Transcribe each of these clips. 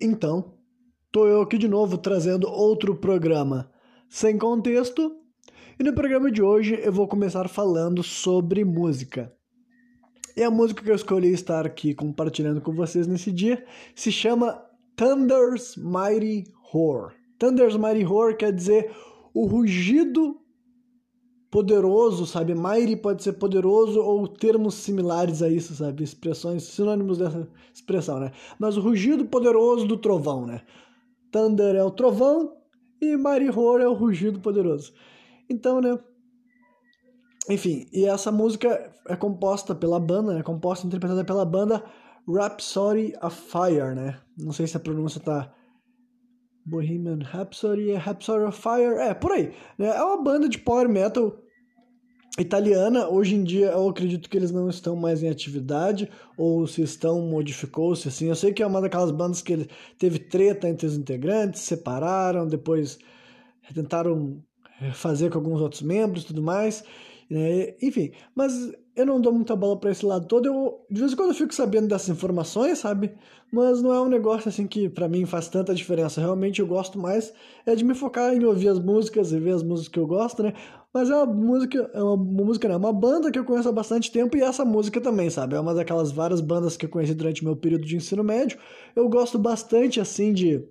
Então, tô eu aqui de novo trazendo outro programa sem contexto. E no programa de hoje eu vou começar falando sobre música. E a música que eu escolhi estar aqui compartilhando com vocês nesse dia se chama Thunder's Mighty Roar. Thunder's Mighty Roar quer dizer o rugido poderoso, sabe? Mighty pode ser poderoso ou termos similares a isso, sabe? Expressões, sinônimos dessa expressão, né? Mas o rugido poderoso do trovão, né? Thunder é o trovão e Mighty Roar é o rugido poderoso. Então, né? Enfim, e essa música é composta pela banda, é composta e interpretada pela banda Rhapsody of Fire, né? Não sei se a pronúncia tá Bohemian Rhapsody, Rhapsody of Fire, é, por aí. Né? É uma banda de power metal italiana. Hoje em dia eu acredito que eles não estão mais em atividade, ou se estão, modificou-se, assim. Eu sei que é uma daquelas bandas que teve treta entre os integrantes, separaram, depois tentaram fazer com alguns outros membros e tudo mais. Né? Enfim, mas eu não dou muita bola para esse lado todo. Eu, de vez em quando eu fico sabendo dessas informações, sabe? Mas não é um negócio assim que para mim faz tanta diferença. Realmente eu gosto mais é de me focar em ouvir as músicas e ver as músicas que eu gosto, né? Mas é uma música, é uma música, não, é uma banda que eu conheço há bastante tempo e essa música também, sabe? É uma daquelas várias bandas que eu conheci durante meu período de ensino médio. Eu gosto bastante assim de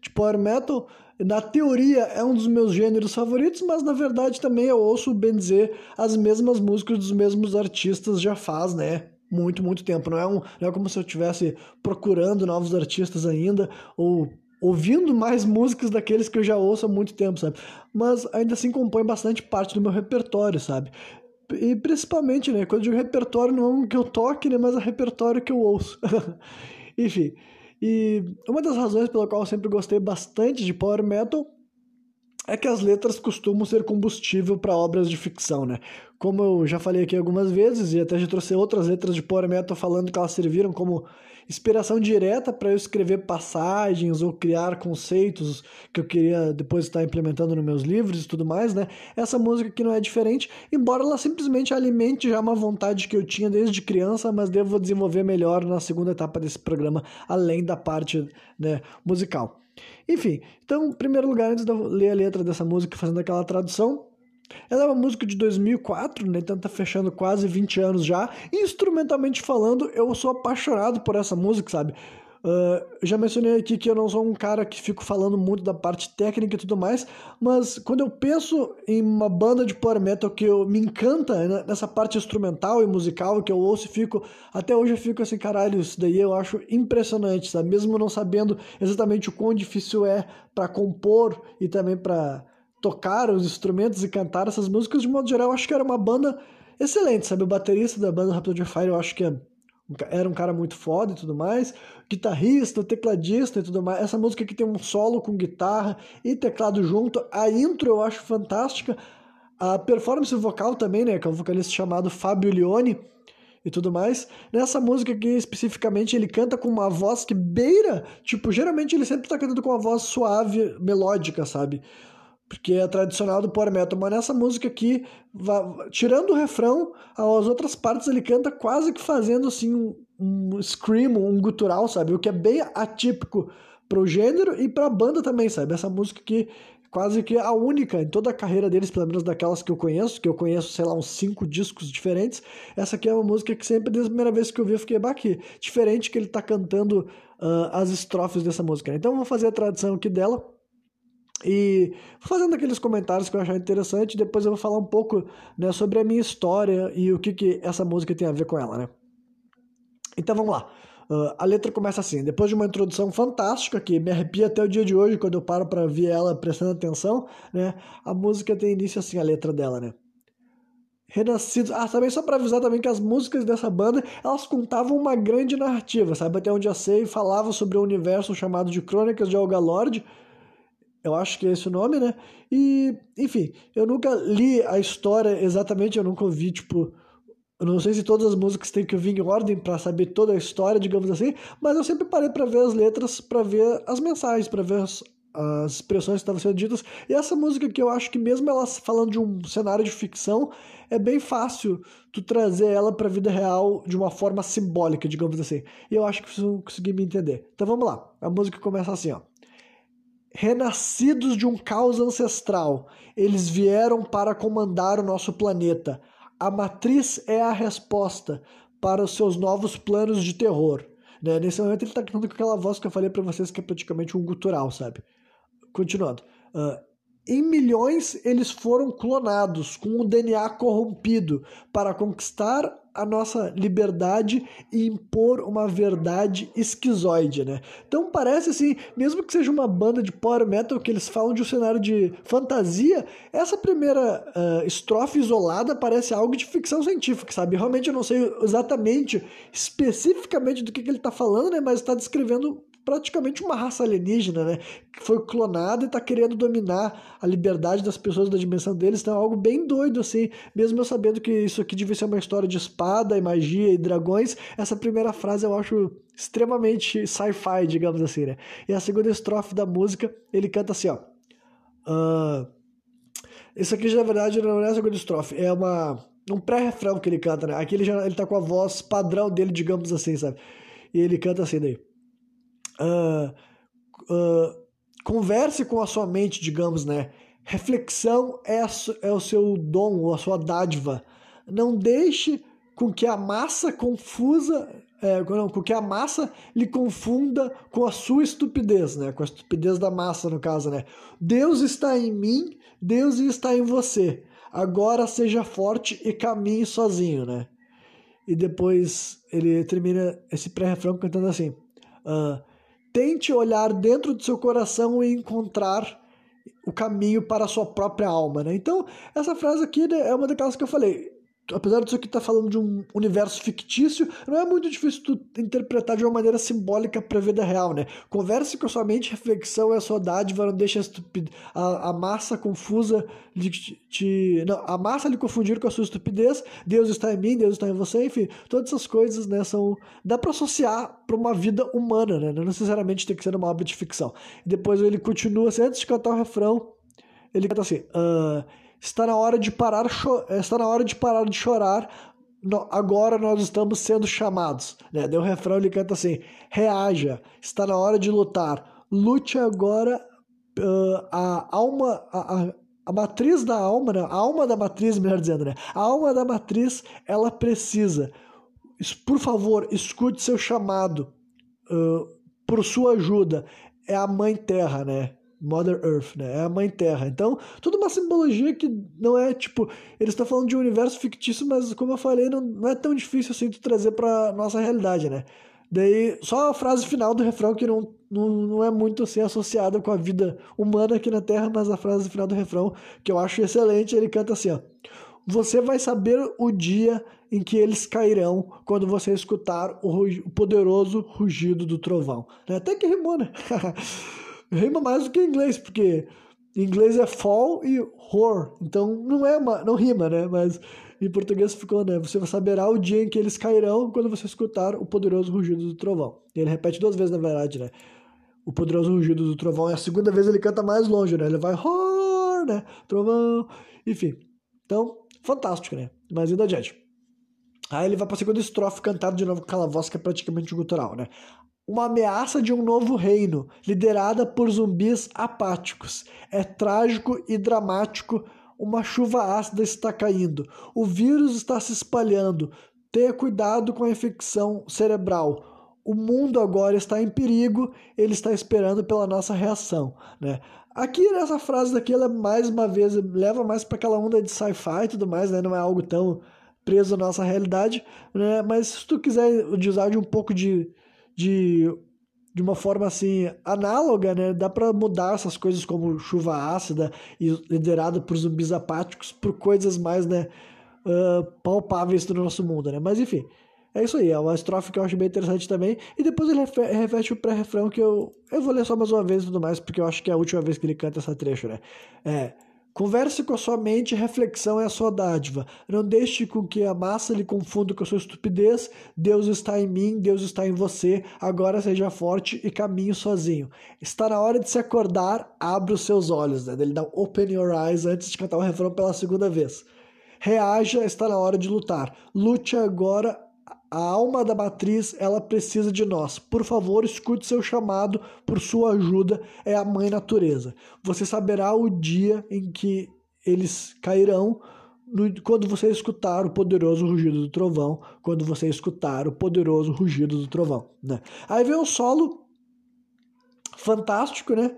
de power metal, na teoria é um dos meus gêneros favoritos, mas na verdade também eu ouço bem dizer as mesmas músicas dos mesmos artistas já faz, né? Muito, muito tempo. Não é, um, não é como se eu estivesse procurando novos artistas ainda ou ouvindo mais músicas daqueles que eu já ouço há muito tempo, sabe? Mas ainda assim compõe bastante parte do meu repertório, sabe? E principalmente, né? Quando eu digo repertório, não é um que eu toque, né? Mas é repertório que eu ouço. Enfim. E uma das razões pela qual eu sempre gostei bastante de power metal é que as letras costumam ser combustível para obras de ficção, né? Como eu já falei aqui algumas vezes, e até já trouxe outras letras de Power Metal falando que elas serviram como inspiração direta para eu escrever passagens ou criar conceitos que eu queria depois estar implementando nos meus livros e tudo mais, né? Essa música aqui não é diferente, embora ela simplesmente alimente já uma vontade que eu tinha desde criança, mas devo desenvolver melhor na segunda etapa desse programa, além da parte né, musical. Enfim, então, em primeiro lugar, antes de eu ler a letra dessa música fazendo aquela tradução, ela é uma música de 2004, né? Então tá fechando quase 20 anos já. E instrumentalmente falando, eu sou apaixonado por essa música, sabe? Uh, já mencionei aqui que eu não sou um cara que fico falando muito da parte técnica e tudo mais, mas quando eu penso em uma banda de power metal que eu, me encanta né, nessa parte instrumental e musical que eu ouço e fico, até hoje eu fico assim, caralho, isso daí eu acho impressionante, sabe? Mesmo não sabendo exatamente o quão difícil é para compor e também para tocar os instrumentos e cantar essas músicas, de modo geral, eu acho que era uma banda excelente, sabe? O baterista da banda Rapid Fire, eu acho que era um cara muito foda e tudo mais. Guitarrista, tecladista e tudo mais. Essa música aqui tem um solo com guitarra e teclado junto. A intro eu acho fantástica. A performance vocal também, né? Que é um vocalista chamado Fabio Lione e tudo mais. Nessa música aqui, especificamente, ele canta com uma voz que beira. Tipo, geralmente ele sempre tá cantando com uma voz suave, melódica, sabe? Porque é tradicional do power metal, mas nessa música aqui, tirando o refrão, as outras partes ele canta quase que fazendo assim um, um scream, um gutural, sabe? O que é bem atípico pro gênero e pra banda também, sabe? Essa música aqui quase que a única em toda a carreira deles, pelo menos daquelas que eu conheço, que eu conheço, sei lá, uns cinco discos diferentes. Essa aqui é uma música que sempre, desde a primeira vez que eu vi, eu fiquei baqui. Diferente que ele tá cantando uh, as estrofes dessa música. Então eu vou fazer a tradução aqui dela e fazendo aqueles comentários que eu achar interessante, depois eu vou falar um pouco né, sobre a minha história e o que, que essa música tem a ver com ela, né? Então vamos lá. Uh, a letra começa assim, depois de uma introdução fantástica que me arrepia até o dia de hoje quando eu paro para ver ela prestando atenção, né? A música tem início assim, a letra dela, né? Renascidos. Ah, também só para avisar também que as músicas dessa banda, elas contavam uma grande narrativa, sabe? Até onde eu sei, falava sobre o um universo chamado de Crônicas de Olga Lorde, eu acho que é esse o nome, né? E, enfim, eu nunca li a história exatamente, eu nunca ouvi, tipo. Eu não sei se todas as músicas têm que vir em ordem para saber toda a história, digamos assim, mas eu sempre parei para ver as letras, para ver as mensagens, para ver as, as expressões que estavam sendo ditas. E essa música que eu acho que mesmo ela falando de um cenário de ficção, é bem fácil tu trazer ela para a vida real de uma forma simbólica, digamos assim. E eu acho que vocês vão conseguir me entender. Então vamos lá. A música começa assim, ó. Renascidos de um caos ancestral, eles vieram para comandar o nosso planeta. A matriz é a resposta para os seus novos planos de terror. Né? Nesse momento ele está cantando com aquela voz que eu falei para vocês que é praticamente um gutural, sabe? Continuando. Uh, em milhões eles foram clonados com o DNA corrompido para conquistar a nossa liberdade e impor uma verdade esquizoide, né? Então parece assim, mesmo que seja uma banda de power metal que eles falam de um cenário de fantasia, essa primeira uh, estrofe isolada parece algo de ficção científica, sabe? Realmente eu não sei exatamente, especificamente do que, que ele está falando, né? Mas está descrevendo praticamente uma raça alienígena, né? Que foi clonada e está querendo dominar a liberdade das pessoas da dimensão deles. Então é algo bem doido, assim. Mesmo eu sabendo que isso aqui devia ser uma história de espada e magia e dragões, essa primeira frase eu acho extremamente sci-fi, digamos assim, né? E a segunda estrofe da música, ele canta assim, ó. Uh, isso aqui, na verdade, não é a segunda estrofe, é uma, um pré-refrão que ele canta, né? Aqui ele, já, ele tá com a voz padrão dele, digamos assim, sabe? E ele canta assim daí. Uh, uh, converse com a sua mente, digamos, né? Reflexão é, é o seu dom, a sua dádiva. Não deixe com que a massa confusa, é, não, com que a massa lhe confunda com a sua estupidez, né? Com a estupidez da massa, no caso, né? Deus está em mim, Deus está em você. Agora seja forte e caminhe sozinho, né? E depois ele termina esse pré-refrão cantando assim: uh, Tente olhar dentro do seu coração e encontrar o caminho para a sua própria alma, né? Então, essa frase aqui né, é uma daquelas que eu falei apesar disso aqui estar tá falando de um universo fictício, não é muito difícil tu interpretar de uma maneira simbólica para a vida real, né? Converse com a sua mente, reflexão é a sua dádiva, não deixe a, a, a massa confusa te, te, não, a massa lhe confundir com a sua estupidez, Deus está em mim, Deus está em você, enfim, todas essas coisas, né, são dá para associar para uma vida humana, né? Não necessariamente tem que ser uma obra de ficção. E depois ele continua, assim, antes de cantar o refrão, ele canta assim: uh, Está na hora de parar, está na hora de parar de chorar. agora nós estamos sendo chamados. Né? Deu o refrão, ele canta assim: reaja, está na hora de lutar. Lute agora uh, a alma, a, a, a, matriz da alma, né? a alma da matriz, melhor dizendo, né? A alma da matriz, ela precisa. Por favor, escute seu chamado uh, por sua ajuda. É a mãe terra, né? Mother Earth, né? É a Mãe Terra. Então, toda uma simbologia que não é tipo. Eles estão falando de um universo fictício, mas como eu falei, não, não é tão difícil assim de trazer pra nossa realidade, né? Daí, só a frase final do refrão que não, não, não é muito assim associada com a vida humana aqui na Terra, mas a frase final do refrão, que eu acho excelente, ele canta assim, ó. Você vai saber o dia em que eles cairão quando você escutar o, o poderoso rugido do trovão. Até que rimou, né? rima mais do que inglês, porque em inglês é fall e horror, então não é uma, não rima, né? Mas em português ficou, né? Você saberá o dia em que eles cairão quando você escutar o poderoso rugido do trovão. E ele repete duas vezes, na verdade, né? O poderoso rugido do trovão. E a segunda vez ele canta mais longe, né? Ele vai horror, né? Trovão, enfim. Então, fantástico, né? Mas indo adiante. Aí ele vai para a segunda estrofe cantado de novo com aquela voz que é praticamente gutural, né? Uma ameaça de um novo reino, liderada por zumbis apáticos. É trágico e dramático. Uma chuva ácida está caindo. O vírus está se espalhando. Tenha cuidado com a infecção cerebral. O mundo agora está em perigo. Ele está esperando pela nossa reação, né? Aqui nessa frase daqui, ela mais uma vez leva mais para aquela onda de sci-fi e tudo mais, né? Não é algo tão preso à nossa realidade, né? Mas se tu quiser usar de um pouco de de, de uma forma assim análoga, né? Dá para mudar essas coisas como chuva ácida e liderada por zumbis apáticos por coisas mais, né, uh, palpáveis do nosso mundo, né? Mas enfim, é isso aí, é uma estrofe que eu acho bem interessante também. E depois ele reveste o pré-refrão que eu, eu vou ler só mais uma vez e tudo mais, porque eu acho que é a última vez que ele canta essa trecho, né? É, Converse com a sua mente, reflexão é a sua dádiva. Não deixe com que a massa lhe confunda com a sua estupidez. Deus está em mim, Deus está em você. Agora seja forte e caminhe sozinho. Está na hora de se acordar, abra os seus olhos. Né? Ele dá open your eyes antes de cantar o refrão pela segunda vez. Reaja, está na hora de lutar. Lute agora a alma da matriz, ela precisa de nós. Por favor, escute seu chamado por sua ajuda, é a mãe natureza. Você saberá o dia em que eles cairão no, quando você escutar o poderoso rugido do trovão, quando você escutar o poderoso rugido do trovão, né? Aí vem o solo fantástico, né?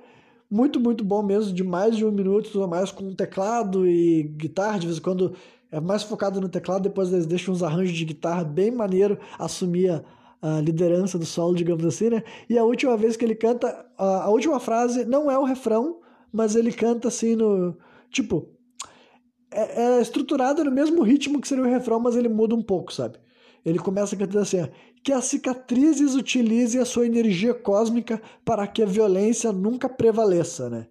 Muito, muito bom mesmo, de mais de um minuto mais com teclado e guitarra, de vez em quando é mais focado no teclado, depois eles deixam uns arranjos de guitarra bem maneiro, assumir a, liderança do solo, digamos assim, né? E a última vez que ele canta, a, última frase não é o refrão, mas ele canta assim no. Tipo, é, é, estruturado no mesmo ritmo que seria o refrão, mas ele muda um pouco, sabe? Ele começa cantando assim: que as cicatrizes utilizem a sua energia cósmica para que a violência nunca prevaleça, né?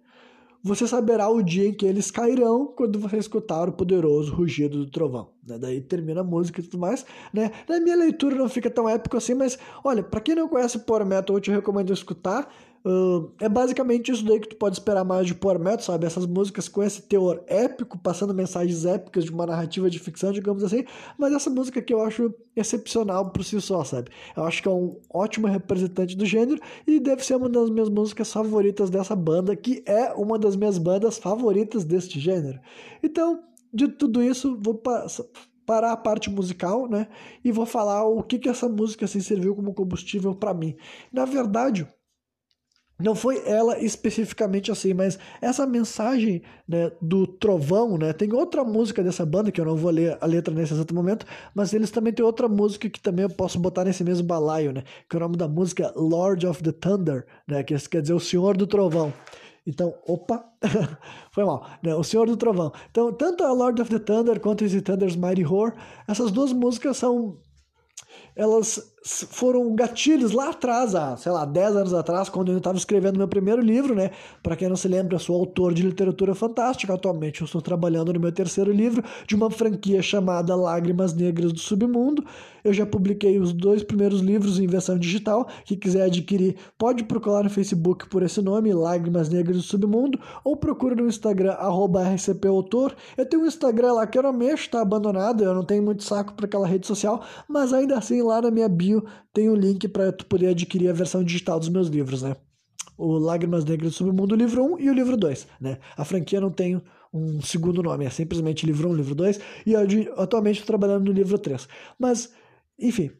Você saberá o dia em que eles cairão quando você escutar o poderoso rugido do trovão. Né? Daí termina a música e tudo mais. Né? Na minha leitura não fica tão épico assim, mas olha, para quem não conhece Power Metal, eu te recomendo escutar. Uh, é basicamente isso daí que tu pode esperar mais de Power Metal, sabe? Essas músicas com esse teor épico, passando mensagens épicas de uma narrativa de ficção, digamos assim. Mas essa música que eu acho excepcional por si só, sabe? Eu acho que é um ótimo representante do gênero e deve ser uma das minhas músicas favoritas dessa banda, que é uma das minhas bandas favoritas deste gênero. Então, de tudo isso, vou parar a parte musical, né? E vou falar o que que essa música assim, serviu como combustível para mim. Na verdade, não foi ela especificamente assim, mas essa mensagem né, do trovão, né? Tem outra música dessa banda que eu não vou ler a letra nesse exato momento, mas eles também têm outra música que também eu posso botar nesse mesmo balaio, né? Que é o nome da música Lord of the Thunder, né? Que quer dizer o Senhor do Trovão. Então, opa, foi mal, né? O Senhor do Trovão. Então, tanto a Lord of the Thunder quanto esse Thunder's Mighty Roar, essas duas músicas são elas foram gatilhos lá atrás, há, sei lá, 10 anos atrás, quando eu estava escrevendo meu primeiro livro, né? Para quem não se lembra, eu sou autor de literatura fantástica. Atualmente eu estou trabalhando no meu terceiro livro de uma franquia chamada Lágrimas Negras do Submundo. Eu já publiquei os dois primeiros livros em versão digital. Quem quiser adquirir, pode procurar no Facebook por esse nome, Lágrimas Negras do Submundo, ou procura no Instagram, rcpautor. Eu tenho um Instagram lá que eu não mexo, tá abandonado, eu não tenho muito saco para aquela rede social, mas ainda assim lá na minha bio tem o um link para tu poder adquirir a versão digital dos meus livros, né? O Lágrimas Negras do Submundo, livro 1 e o livro 2, né? A franquia não tem um segundo nome, é simplesmente livro 1, livro 2, e eu, atualmente estou trabalhando no livro 3. Mas, enfim,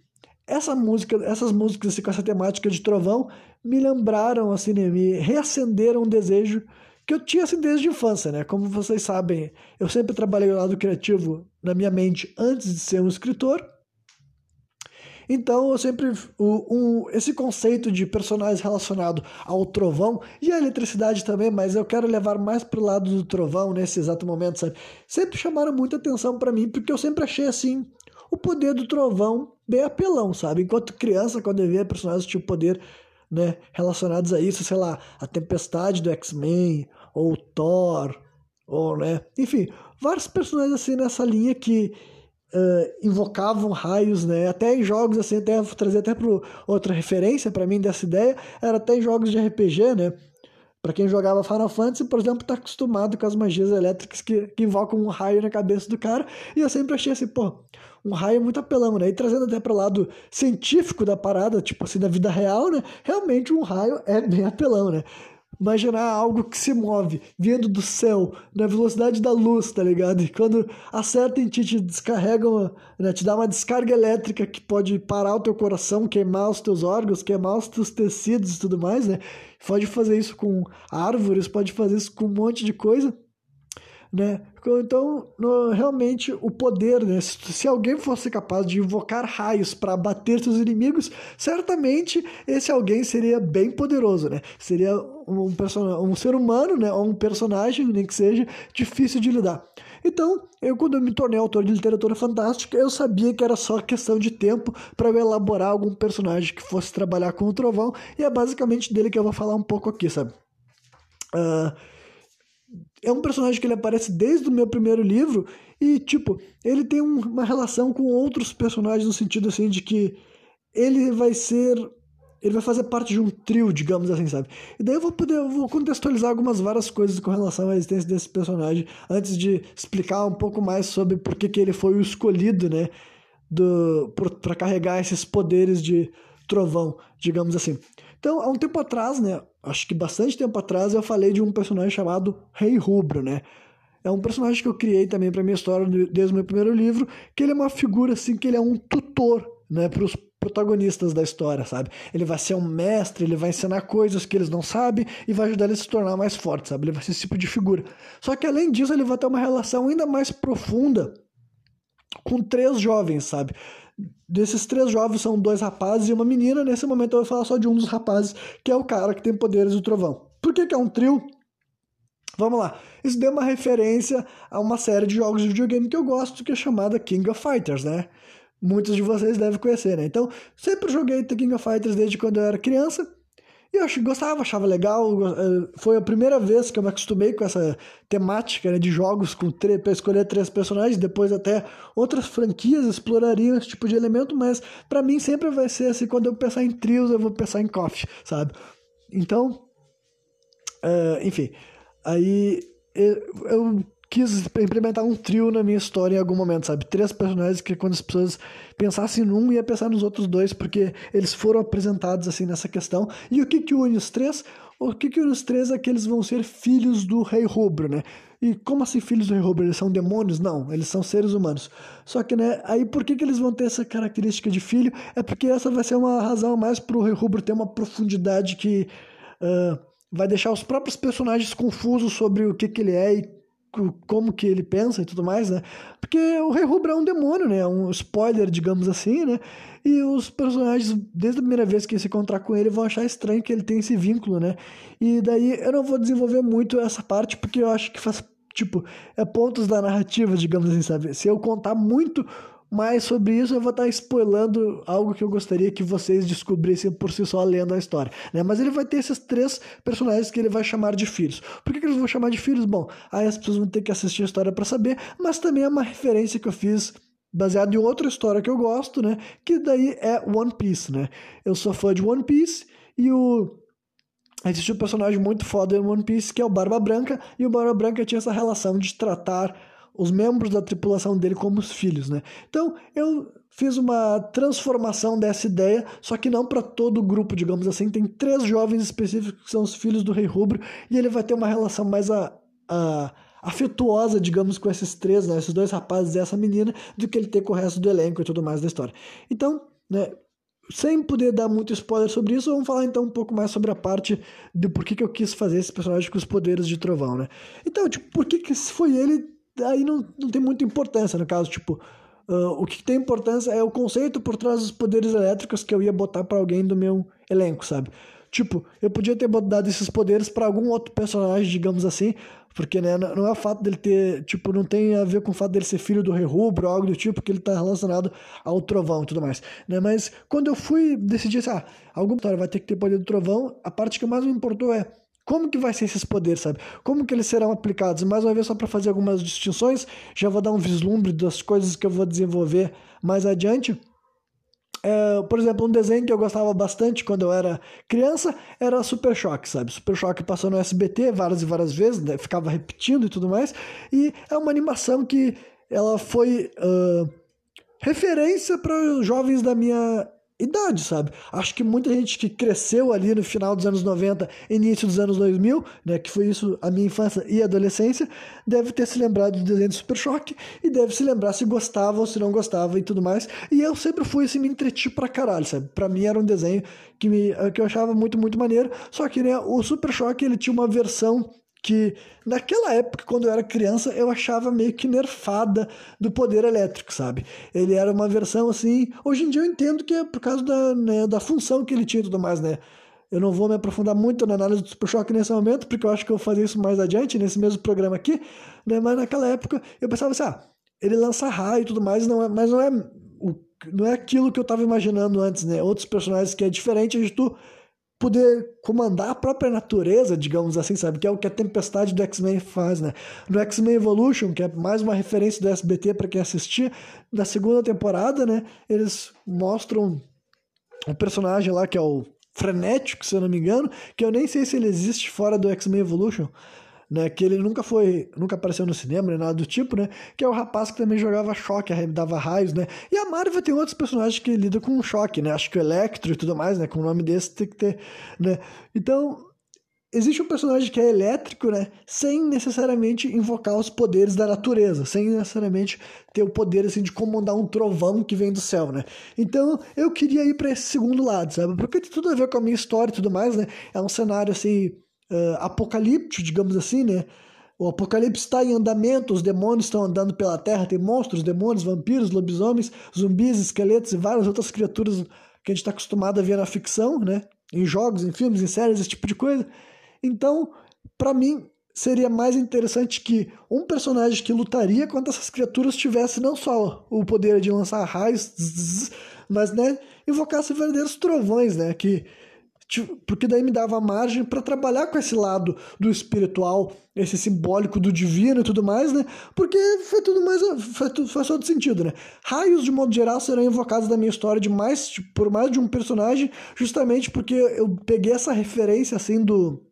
essa música, essas músicas assim, com essa temática de trovão me lembraram, assim, né, me reacenderam um desejo que eu tinha assim desde a infância, né? Como vocês sabem, eu sempre trabalhei o lado criativo na minha mente antes de ser um escritor, então eu sempre. O, um, esse conceito de personagens relacionado ao trovão e à eletricidade também, mas eu quero levar mais pro lado do trovão nesse exato momento, sabe? Sempre chamaram muita atenção para mim, porque eu sempre achei assim o poder do trovão bem apelão, sabe? Enquanto criança, quando eu via personagens tipo poder né, relacionados a isso, sei lá, a Tempestade do X-Men, ou Thor, ou, né, enfim, vários personagens assim nessa linha que uh, invocavam raios, né? Até em jogos, assim, até vou trazer até para outra referência para mim dessa ideia, era até em jogos de RPG, né? Para quem jogava Final Fantasy, por exemplo, tá acostumado com as magias elétricas que, que invocam um raio na cabeça do cara, e eu sempre achei assim, pô, um raio é muito apelão, né? E trazendo até para o lado científico da parada, tipo assim, da vida real, né? Realmente um raio é bem apelão, né? Imaginar algo que se move, vindo do céu, na velocidade da luz, tá ligado? E quando acerta em ti, te descarrega, uma, né, te dá uma descarga elétrica que pode parar o teu coração, queimar os teus órgãos, queimar os teus tecidos e tudo mais, né? Pode fazer isso com árvores, pode fazer isso com um monte de coisa né? Então, no, realmente, o poder, né? Se, alguém fosse capaz de invocar raios para abater seus inimigos, certamente esse alguém seria bem poderoso, né? Seria um, um, um ser humano, né? Ou um personagem, nem que seja, difícil de lidar. Então, eu quando eu me tornei autor de literatura fantástica, eu sabia que era só questão de tempo para eu elaborar algum personagem que fosse trabalhar com o trovão, e é basicamente dele que eu vou falar um pouco aqui, sabe? Uh, é um personagem que ele aparece desde o meu primeiro livro e, tipo, ele tem um, uma relação com outros personagens no sentido, assim, de que ele vai ser... Ele vai fazer parte de um trio, digamos assim, sabe? E daí eu vou poder, eu vou contextualizar algumas várias coisas com relação à existência desse personagem, antes de explicar um pouco mais sobre por que, que ele foi o escolhido, né? para carregar esses poderes de trovão, digamos assim. Então, há um tempo atrás, né, acho que bastante tempo atrás, eu falei de um personagem chamado Rei Rubro, né? É um personagem que eu criei também para minha história desde o meu primeiro livro, que ele é uma figura assim, que ele é um tutor, né, para os protagonistas da história, sabe? Ele vai ser um mestre, ele vai ensinar coisas que eles não sabem e vai ajudar eles a se tornar mais fortes, sabe? Ele vai ser esse tipo de figura. Só que além disso, ele vai ter uma relação ainda mais profunda com três jovens, sabe? Desses três jovens são dois rapazes e uma menina. Nesse momento eu vou falar só de um dos rapazes, que é o cara que tem poderes do trovão. Por que, que é um trio? Vamos lá. Isso deu uma referência a uma série de jogos de videogame que eu gosto, que é chamada King of Fighters, né? Muitos de vocês devem conhecer, né? Então, sempre joguei The King of Fighters desde quando eu era criança. Eu gostava, achava legal. Eh, foi a primeira vez que eu me acostumei com essa temática né, de jogos com para escolher três personagens. Depois até outras franquias explorariam esse tipo de elemento, mas para mim sempre vai ser assim, quando eu pensar em trios, eu vou pensar em coffee, sabe? Então, uh, enfim, aí eu, eu quis implementar um trio na minha história em algum momento, sabe? Três personagens que quando as pessoas pensassem num, ia pensar nos outros dois, porque eles foram apresentados assim nessa questão. E o que que une os três? O que que une os três é que eles vão ser filhos do rei rubro, né? E como assim filhos do rei rubro? Eles são demônios? Não, eles são seres humanos. Só que, né, aí por que que eles vão ter essa característica de filho? É porque essa vai ser uma razão mais pro rei rubro ter uma profundidade que... Uh, vai deixar os próprios personagens confusos sobre o que, que ele é e como que ele pensa e tudo mais, né? Porque o Rei Rubro é um demônio, né? Um spoiler, digamos assim, né? E os personagens, desde a primeira vez que se encontrar com ele, vão achar estranho que ele tem esse vínculo, né? E daí eu não vou desenvolver muito essa parte, porque eu acho que faz, tipo, é pontos da narrativa, digamos assim, sabe? Se eu contar muito mas sobre isso eu vou estar spoilando algo que eu gostaria que vocês descobrissem por si só lendo a história. Né? Mas ele vai ter esses três personagens que ele vai chamar de filhos. Por que, que eles vão chamar de filhos? Bom, aí as pessoas vão ter que assistir a história para saber, mas também é uma referência que eu fiz baseado em outra história que eu gosto, né? Que daí é One Piece, né? Eu sou fã de One Piece e o existe um personagem muito foda em One Piece que é o Barba Branca e o Barba Branca tinha essa relação de tratar os membros da tripulação dele como os filhos, né? Então eu fiz uma transformação dessa ideia, só que não para todo o grupo, digamos assim. Tem três jovens específicos que são os filhos do Rei Rubro e ele vai ter uma relação mais a, a afetuosa, digamos, com esses três, né? Esses dois rapazes e essa menina, do que ele ter com o resto do elenco e tudo mais da história. Então, né? Sem poder dar muito spoiler sobre isso, vamos falar então um pouco mais sobre a parte de por que, que eu quis fazer esse personagem com os poderes de trovão, né? Então, tipo, por que, que foi ele aí não, não tem muita importância no caso, tipo, uh, o que tem importância é o conceito por trás dos poderes elétricos que eu ia botar para alguém do meu elenco, sabe? Tipo, eu podia ter dado esses poderes para algum outro personagem, digamos assim, porque né, não é o fato dele ter, tipo, não tem a ver com o fato dele ser filho do Rei Rubro ou algo do tipo, que ele tá relacionado ao trovão e tudo mais, né? Mas quando eu fui decidir ah, alguma história vai ter que ter poder do trovão, a parte que mais me importou é como que vai ser esses poderes, sabe? Como que eles serão aplicados? Mais uma vez, só para fazer algumas distinções, já vou dar um vislumbre das coisas que eu vou desenvolver mais adiante. É, por exemplo, um desenho que eu gostava bastante quando eu era criança era Super Choque, sabe? Super Choque passou no SBT várias e várias vezes, né? ficava repetindo e tudo mais. E é uma animação que ela foi uh, referência para jovens da minha idade, sabe? Acho que muita gente que cresceu ali no final dos anos 90, início dos anos 2000, né, que foi isso a minha infância e adolescência, deve ter se lembrado do desenho de Super Choque e deve se lembrar se gostava ou se não gostava e tudo mais. E eu sempre fui assim, me entreti pra caralho, sabe? Pra mim era um desenho que, me, que eu achava muito, muito maneiro, só que, né, o Super Choque, ele tinha uma versão que naquela época, quando eu era criança, eu achava meio que nerfada do poder elétrico, sabe? Ele era uma versão assim. Hoje em dia eu entendo que é por causa da, né, da função que ele tinha e tudo mais, né? Eu não vou me aprofundar muito na análise do Super Choque nesse momento, porque eu acho que eu vou fazer isso mais adiante, nesse mesmo programa aqui, né? Mas naquela época eu pensava assim, ah, ele lança raio e tudo mais, não é, mas não é, não é aquilo que eu estava imaginando antes, né? Outros personagens que é diferente de tu poder comandar a própria natureza, digamos assim, sabe? Que é o que a tempestade do X-Men faz, né? No X-Men Evolution, que é mais uma referência do SBT para quem assistir, da segunda temporada, né? Eles mostram um personagem lá que é o Frenético, se eu não me engano, que eu nem sei se ele existe fora do X-Men Evolution, né? Que ele nunca foi, nunca apareceu no cinema, nem nada do tipo, né? Que é o rapaz que também jogava choque, dava raios, né? E a Marvel tem outros personagens que lidam com choque, né? Acho que o Electro e tudo mais, né? Com o nome desse tem que ter, né? Então, existe um personagem que é elétrico, né? Sem necessariamente invocar os poderes da natureza, sem necessariamente ter o poder assim de comandar um trovão que vem do céu, né? Então, eu queria ir para esse segundo lado, sabe? Porque tem tudo a ver com a minha história e tudo mais, né? É um cenário assim uh, apocalíptico, digamos assim, né? O apocalipse está em andamento, os demônios estão andando pela terra, tem monstros, demônios, vampiros, lobisomens, zumbis, esqueletos e várias outras criaturas que a gente está acostumado a ver na ficção, né? Em jogos, em filmes, em séries, esse tipo de coisa. Então, para mim, seria mais interessante que um personagem que lutaria contra essas criaturas tivesse não só o poder de lançar raios, mas né, invocasse verdadeiros trovões, né? Que porque daí me dava margem para trabalhar com esse lado do espiritual, esse simbólico do divino e tudo mais, né? Porque foi tudo mais foi, tudo, faz todo sentido, né? Raios de modo geral serão invocados na minha história de mais por mais de um personagem, justamente porque eu peguei essa referência assim do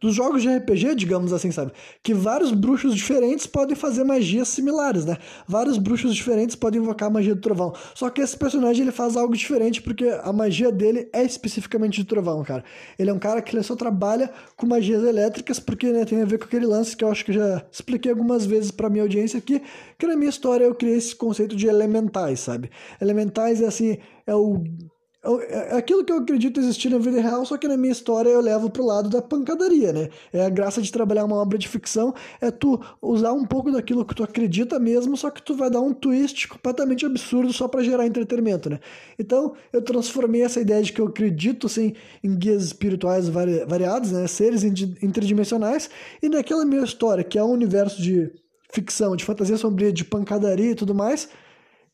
dos jogos de RPG, digamos assim, sabe? Que vários bruxos diferentes podem fazer magias similares, né? Vários bruxos diferentes podem invocar a magia do trovão. Só que esse personagem ele faz algo diferente porque a magia dele é especificamente de trovão, cara. Ele é um cara que só trabalha com magias elétricas porque né, tem a ver com aquele lance que eu acho que já expliquei algumas vezes para minha audiência aqui, que na minha história eu criei esse conceito de elementais, sabe? Elementais é assim, é o é, é aquilo que eu acredito existir na vida real, só que na minha história eu levo pro lado da pancadaria, né? É a graça de trabalhar uma obra de ficção, é tu usar um pouco daquilo que tu acredita mesmo, só que tu vai dar um twist completamente absurdo só para gerar entretenimento, né? Então, eu transformei essa ideia de que eu acredito, assim, em guias espirituais vari variados, né? Seres interdimensionais, e naquela minha história, que é um universo de ficção, de fantasia sombria, de pancadaria e tudo mais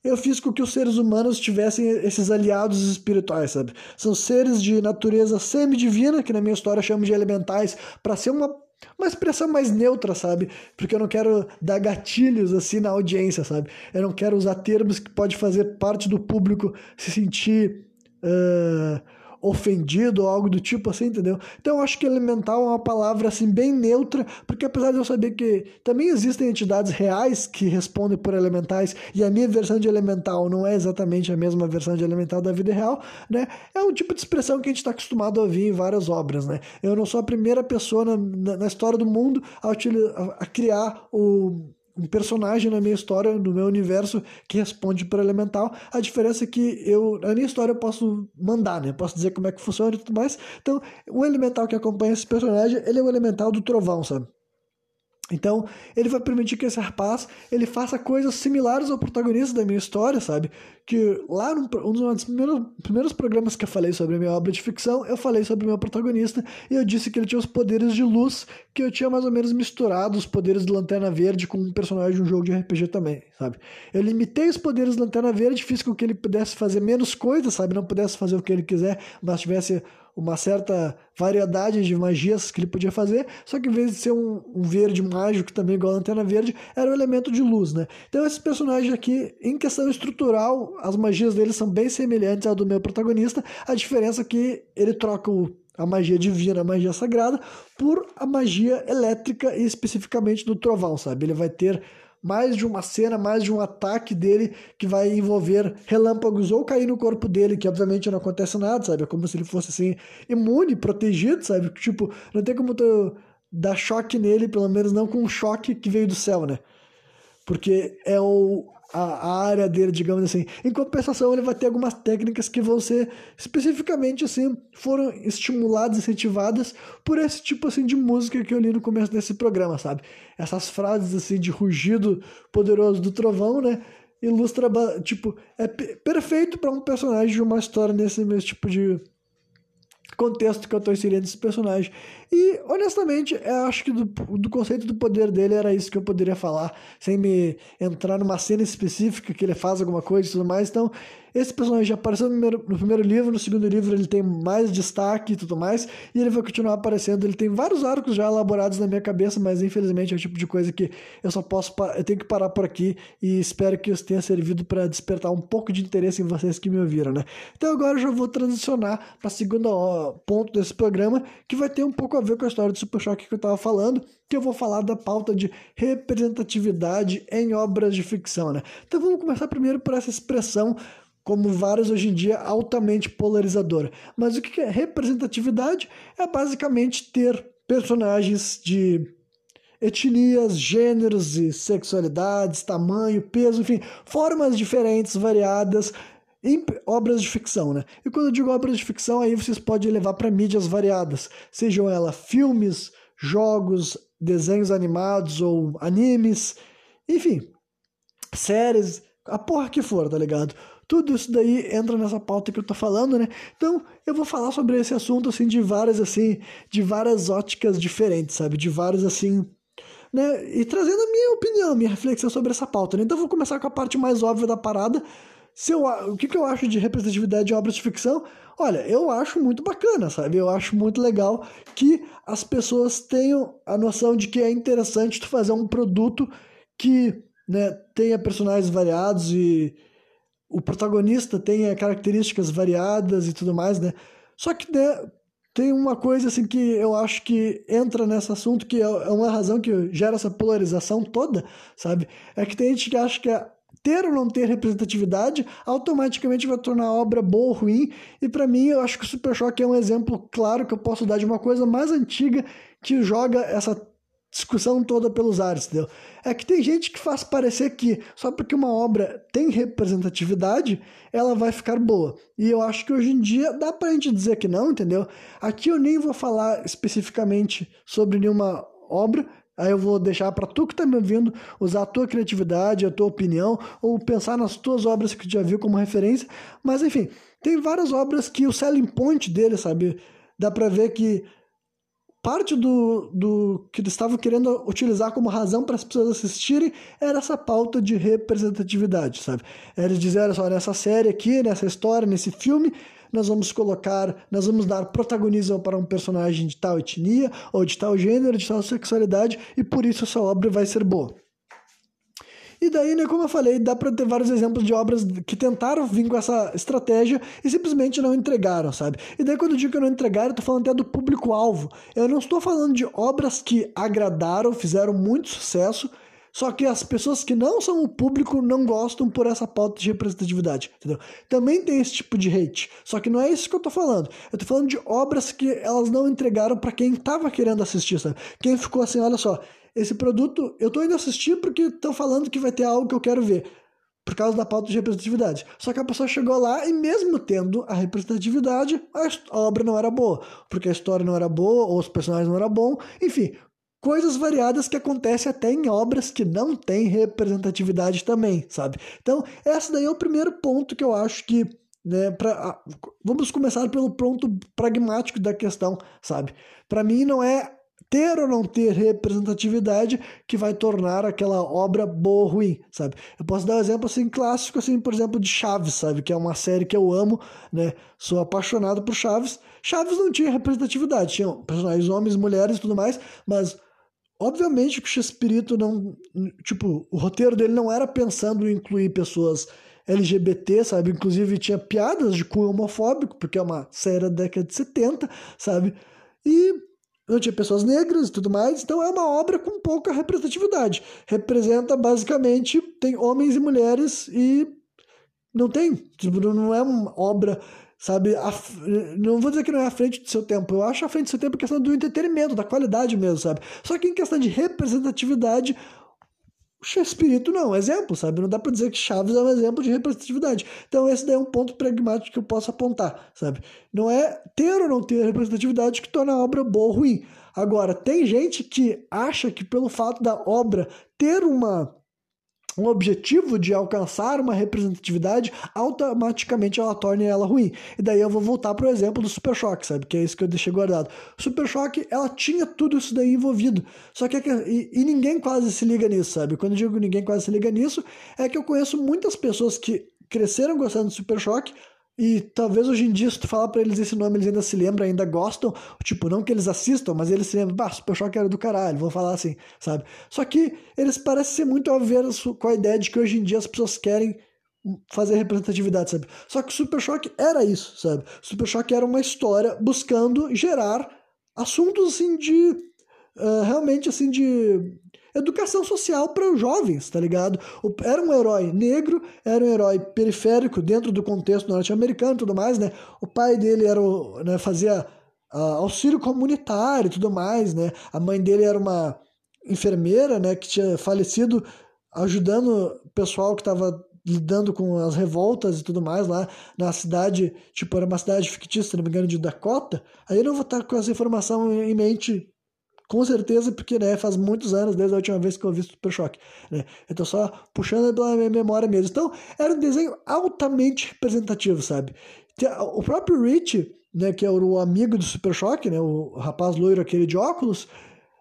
eu fiz com que os seres humanos tivessem esses aliados espirituais, sabe? São seres de natureza semidivina, que na minha história chamo de elementais, para ser uma, uma expressão mais neutra, sabe? Porque eu não quero dar gatilhos assim na audiência, sabe? Eu não quero usar termos que pode fazer parte do público se sentir. Uh, ofendido ou algo do tipo assim, entendeu? Então eu acho que elemental é uma palavra assim bem neutra, porque apesar de eu saber que também existem entidades reais que respondem por elementais e a minha versão de elemental não é exatamente a mesma versão de elemental da vida real, né? É um tipo de expressão que a gente está acostumado a ouvir em várias obras, né? Eu não sou a primeira pessoa na, na, na história do mundo a, a, a criar o um personagem na minha história, no meu universo, que responde por elemental. A diferença é que eu, na minha história, eu posso mandar, né? Eu posso dizer como é que funciona e tudo mais. Então, o elemental que acompanha esse personagem, ele é o elemental do trovão, sabe? Então, ele vai permitir que esse rapaz ele faça coisas similares ao protagonista da minha história, sabe? Que lá num um dos primeiros, primeiros programas que eu falei sobre a minha obra de ficção, eu falei sobre o meu protagonista e eu disse que ele tinha os poderes de luz, que eu tinha mais ou menos misturado os poderes de Lanterna Verde com um personagem de um jogo de RPG também, sabe? Eu limitei os poderes de Lanterna Verde, fiz com que ele pudesse fazer menos coisas, sabe? Não pudesse fazer o que ele quiser, mas tivesse uma certa variedade de magias que ele podia fazer, só que em vez de ser um, um verde mágico também igual a Lanterna Verde, era um elemento de luz, né? Então esse personagem aqui, em questão estrutural, as magias dele são bem semelhantes ao do meu protagonista, a diferença é que ele troca o a magia divina, a magia sagrada, por a magia elétrica e especificamente do trovão, sabe? Ele vai ter mais de uma cena, mais de um ataque dele que vai envolver relâmpagos ou cair no corpo dele, que obviamente não acontece nada, sabe? É como se ele fosse assim, imune, protegido, sabe? Tipo, não tem como tu dar choque nele, pelo menos não com um choque que veio do céu, né? Porque é o, a, área dele, digamos assim. Em compensação, ele vai ter algumas técnicas que vão ser especificamente assim, foram estimuladas, incentivadas por esse tipo assim de música que eu li no começo desse programa, sabe? Essas frases assim de rugido poderoso do trovão, né? Ilustra, tipo, é perfeito para um personagem de uma história nesse mesmo tipo de contexto que eu estou inserindo esse personagem. E, honestamente, eu acho que do, do conceito do poder dele era isso que eu poderia falar, sem me entrar numa cena específica que ele faz alguma coisa e tudo mais. Então, esse personagem já apareceu no primeiro, no primeiro, livro, no segundo livro ele tem mais destaque e tudo mais, e ele vai continuar aparecendo. Ele tem vários arcos já elaborados na minha cabeça, mas infelizmente é o tipo de coisa que eu só posso, eu tenho que parar por aqui e espero que isso tenha servido para despertar um pouco de interesse em vocês que me ouviram, né? Então agora eu já vou transicionar para o segundo ponto desse programa, que vai ter um pouco a ver com a história do Super Choque que eu estava falando, que eu vou falar da pauta de representatividade em obras de ficção, né? Então vamos começar primeiro por essa expressão como várias hoje em dia, altamente polarizadora. Mas o que é representatividade? É basicamente ter personagens de etnias, gêneros e sexualidades, tamanho, peso, enfim, formas diferentes, variadas em obras de ficção, né? E quando eu digo obras de ficção, aí vocês podem levar para mídias variadas, sejam elas filmes, jogos, desenhos animados ou animes, enfim, séries, a porra que for, tá ligado? Tudo isso daí entra nessa pauta que eu tô falando, né? Então, eu vou falar sobre esse assunto assim de várias assim, de várias óticas diferentes, sabe? De vários assim, né? E trazendo a minha opinião, minha reflexão sobre essa pauta, né? Então, eu vou começar com a parte mais óbvia da parada. Se eu, o que, que eu acho de representatividade em obras de ficção? Olha, eu acho muito bacana, sabe? Eu acho muito legal que as pessoas tenham a noção de que é interessante tu fazer um produto que né, tenha personagens variados e o protagonista tenha características variadas e tudo mais, né? Só que né, tem uma coisa assim que eu acho que entra nesse assunto que é, é uma razão que gera essa polarização toda, sabe? É que tem gente que acha que ter ou não ter representatividade automaticamente vai tornar a obra boa ou ruim. E para mim, eu acho que o Super Choque é um exemplo claro que eu posso dar de uma coisa mais antiga que joga essa discussão toda pelos ares, entendeu? É que tem gente que faz parecer que só porque uma obra tem representatividade, ela vai ficar boa. E eu acho que hoje em dia dá pra gente dizer que não, entendeu? Aqui eu nem vou falar especificamente sobre nenhuma obra, Aí eu vou deixar para tu que tá me ouvindo usar a tua criatividade, a tua opinião, ou pensar nas tuas obras que tu já viu como referência. Mas enfim, tem várias obras que o selling point dele, sabe? Dá para ver que parte do, do que eles estavam querendo utilizar como razão para as pessoas assistirem era essa pauta de representatividade, sabe? Eles disseram só nessa série aqui, nessa história, nesse filme, nós vamos colocar, nós vamos dar protagonismo para um personagem de tal etnia ou de tal gênero, de tal sexualidade e por isso essa obra vai ser boa. E daí, né, como eu falei, dá para ter vários exemplos de obras que tentaram vir com essa estratégia e simplesmente não entregaram, sabe? E daí, quando eu digo que não entregaram, eu tô falando até do público-alvo. Eu não estou falando de obras que agradaram, fizeram muito sucesso, só que as pessoas que não são o público não gostam por essa pauta de representatividade, entendeu? Também tem esse tipo de hate. Só que não é isso que eu tô falando. Eu tô falando de obras que elas não entregaram para quem tava querendo assistir, sabe? Quem ficou assim, olha só, esse produto eu tô indo assistir porque estão falando que vai ter algo que eu quero ver. Por causa da pauta de representatividade. Só que a pessoa chegou lá e, mesmo tendo a representatividade, a obra não era boa. Porque a história não era boa, ou os personagens não eram bons. Enfim, coisas variadas que acontecem até em obras que não têm representatividade também, sabe? Então, esse daí é o primeiro ponto que eu acho que. Né, pra, vamos começar pelo ponto pragmático da questão, sabe? Para mim, não é ter ou não ter representatividade que vai tornar aquela obra boa ou ruim, sabe? Eu posso dar um exemplo assim clássico assim, por exemplo, de Chaves, sabe, que é uma série que eu amo, né? Sou apaixonado por Chaves. Chaves não tinha representatividade, tinham personagens homens, mulheres e tudo mais, mas obviamente que o Chespirito não, tipo, o roteiro dele não era pensando em incluir pessoas LGBT, sabe? Inclusive tinha piadas de cunho homofóbico, porque é uma série da década de 70, sabe? E não tinha pessoas negras e tudo mais, então é uma obra com pouca representatividade. Representa basicamente, tem homens e mulheres e não tem, tipo, não é uma obra, sabe, a, não vou dizer que não é à frente do seu tempo, eu acho à frente do seu tempo questão do entretenimento, da qualidade mesmo, sabe? Só que em questão de representatividade, Espírito não, é um exemplo, sabe? Não dá para dizer que Chaves é um exemplo de representatividade. Então esse daí é um ponto pragmático que eu posso apontar, sabe? Não é ter ou não ter representatividade que torna a obra boa ou ruim. Agora, tem gente que acha que pelo fato da obra ter uma um objetivo de alcançar uma representatividade, automaticamente ela torna ela ruim. E daí eu vou voltar para o exemplo do Super Choque, sabe? Que é isso que eu deixei guardado. Super Choque, ela tinha tudo isso daí envolvido. Só que, é e, e, ninguém quase se liga nisso, sabe? Quando eu digo ninguém quase se liga nisso, é que eu conheço muitas pessoas que cresceram gostando de Super Choque, e talvez hoje em dia, se tu falar pra eles esse nome, eles ainda se lembram, ainda gostam. Tipo, não que eles assistam, mas eles se lembram, bah, Super Choque era do caralho, vão falar assim, sabe? Só que eles parecem ser muito averos com a ideia de que hoje em dia as pessoas querem fazer representatividade, sabe? Só que o Super Choque era isso, sabe? Super Choque era uma história buscando gerar assuntos assim de. Uh, realmente assim de educação social para os jovens, tá ligado? Era um herói negro, era um herói periférico dentro do contexto norte-americano e tudo mais, né? O pai dele era o, né, fazia uh, auxílio comunitário e tudo mais, né? A mãe dele era uma enfermeira, né, que tinha falecido ajudando o pessoal que estava lidando com as revoltas e tudo mais lá na cidade, tipo, era uma cidade fictícia, se não me engano, de Dakota. Aí eu não vou estar com essa informação em mente com certeza, porque né, faz muitos anos desde a última vez que eu vi Super Choque. Né? Eu tô só puxando pela minha memória mesmo. Então, era um desenho altamente representativo, sabe? O próprio Rich, né, que é o amigo do Super Choque, né, o rapaz loiro aquele de óculos,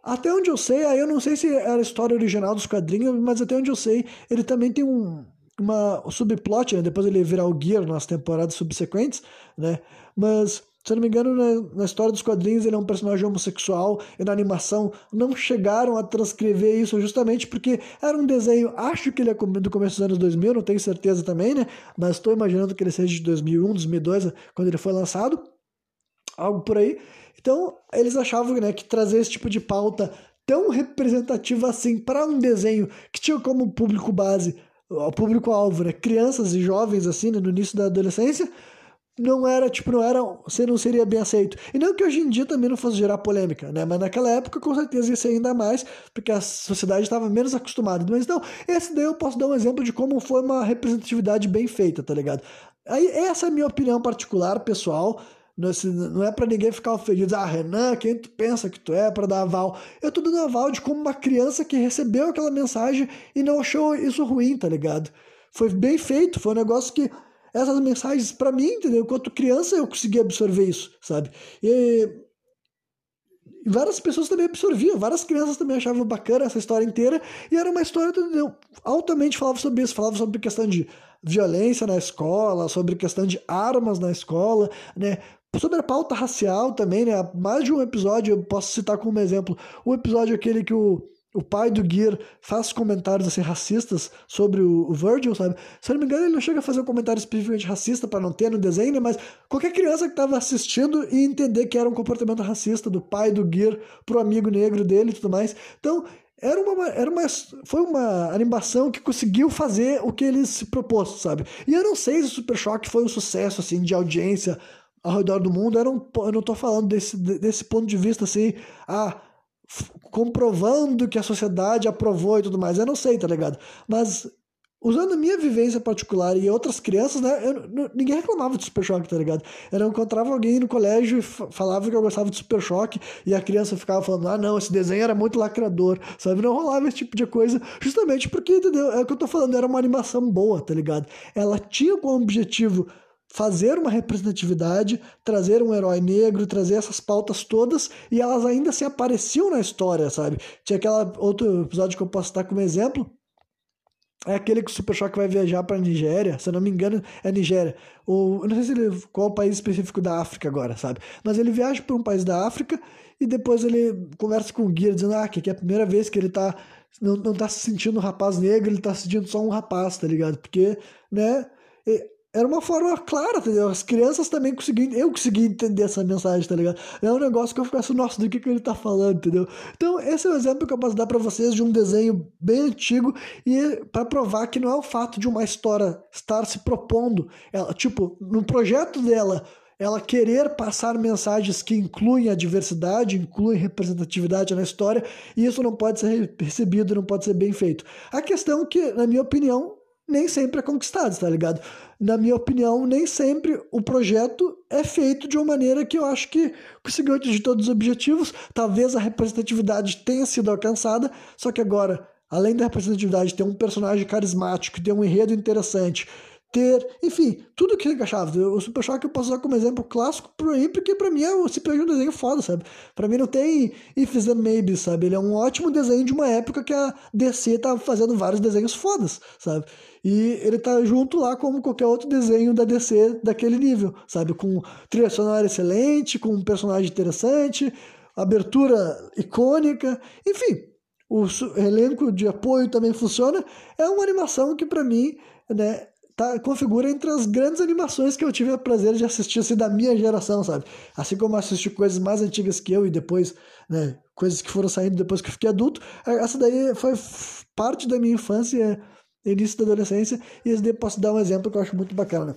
até onde eu sei, aí eu não sei se era a história original dos quadrinhos, mas até onde eu sei, ele também tem um, uma subplot, né? depois ele virar o Gear nas temporadas subsequentes, né? Mas se eu não me engano, na, na, história dos quadrinhos ele é um personagem homossexual e na animação não chegaram a transcrever isso justamente porque era um desenho, acho que ele é do começo dos anos 2000, não tenho certeza também, né? Mas estou imaginando que ele seja de 2001, 2002, quando ele foi lançado, algo por aí. Então, eles achavam né, que trazer esse tipo de pauta tão representativa assim para um desenho que tinha como público base, o público-alvo, né, crianças e jovens assim, né, no início da adolescência, não era, tipo, não era, você não seria bem aceito. E não que hoje em dia também não fosse gerar polêmica, né? Mas naquela época com certeza ia ser ainda mais, porque a sociedade estava menos acostumada. Mas então, esse daí eu posso dar um exemplo de como foi uma representatividade bem feita, tá ligado? Aí, essa é a minha opinião particular, pessoal. Não é para ninguém ficar ofendido. Ah, Renan, quem tu pensa que tu é para dar aval? Eu tô dando aval de como uma criança que recebeu aquela mensagem e não achou isso ruim, tá ligado? Foi bem feito, foi um negócio que essas mensagens para mim, entendeu? Enquanto criança eu consegui absorver isso, sabe? E várias pessoas também absorviam, várias crianças também achavam bacana essa história inteira, e era uma história, entendeu? Altamente falava sobre isso, falava sobre questão de violência na escola, sobre questão de armas na escola, né? Sobre a pauta racial também, né? Mais de um episódio, eu posso citar como exemplo, o episódio aquele que o o pai do Gear faz comentários assim racistas sobre o, Virgil, sabe? Se eu não me engano, ele não chega a fazer um comentário especificamente racista para não ter no desenho, né? mas qualquer criança que estava assistindo e entender que era um comportamento racista do pai do Gear pro amigo negro dele e tudo mais. Então, era uma, era uma, foi uma animação que conseguiu fazer o que ele se propôs, sabe? E eu não sei se o Super Choque foi um sucesso assim de audiência ao redor do mundo. Eu não, eu não tô falando desse, desse ponto de vista assim, ah comprovando que a sociedade aprovou e tudo mais. Eu não sei, tá ligado? Mas usando a minha vivência particular e outras crianças, né? Eu, ninguém reclamava de Super Choque, tá ligado? Eu não encontrava alguém no colégio e falava que eu gostava de Super Choque e a criança ficava falando, ah, não, esse desenho era muito lacrador, sabe? Não rolava esse tipo de coisa, justamente porque, entendeu? É o que eu tô falando, era uma animação boa, tá ligado? Ela tinha como objetivo fazer uma representatividade, trazer um herói negro, trazer essas pautas todas e elas ainda se apareciam na história, sabe? Tinha aquela outro episódio que eu posso citar como exemplo, é aquele que o Super Choque vai viajar para Nigéria, se eu não me engano, é Nigéria. Ou, eu não sei se ele, qual o país específico da África agora, sabe? Mas ele viaja para um país da África e depois ele conversa com o guia dizendo ah, que é a primeira vez que ele tá não, não tá se sentindo um rapaz negro, ele tá se sentindo só um rapaz, tá ligado? Porque, né, era uma forma clara, entendeu? As crianças também conseguiam, eu consegui entender essa mensagem, tá ligado? É um negócio que eu fico assim, nossa, do que, que ele tá falando, entendeu? Então, esse é o um exemplo que eu posso dar para vocês de um desenho bem antigo e para provar que não é o fato de uma história estar se propondo, ela, tipo, no projeto dela, ela querer passar mensagens que incluem a diversidade, incluem representatividade na história, e isso não pode ser recebido, não pode ser bem feito. A questão é que, na minha opinião, nem sempre é conquistado, tá ligado? Na minha opinião, nem sempre o projeto é feito de uma maneira que eu acho que conseguiu atingir todos os objetivos. Talvez a representatividade tenha sido alcançada, só que agora, além da representatividade, ter um personagem carismático, ter um enredo interessante, ter, enfim, tudo que encaixava. O Super Choque eu posso usar como exemplo clássico para mim, porque para mim é simplesmente um desenho foda, sabe? Para mim não tem ifs and maybe, sabe? Ele é um ótimo desenho de uma época que a DC tava fazendo vários desenhos fodas, sabe? E ele tá junto lá como qualquer outro desenho da DC daquele nível, sabe? Com trilha sonora excelente, com um personagem interessante, abertura icônica, enfim, o elenco de apoio também funciona. É uma animação que para mim, né, tá, configura entre as grandes animações que eu tive o prazer de assistir assim, da minha geração, sabe? Assim como assisti coisas mais antigas que eu e depois, né, coisas que foram saindo depois que eu fiquei adulto, essa daí foi parte da minha infância, início da adolescência, e esse daí posso dar um exemplo que eu acho muito bacana.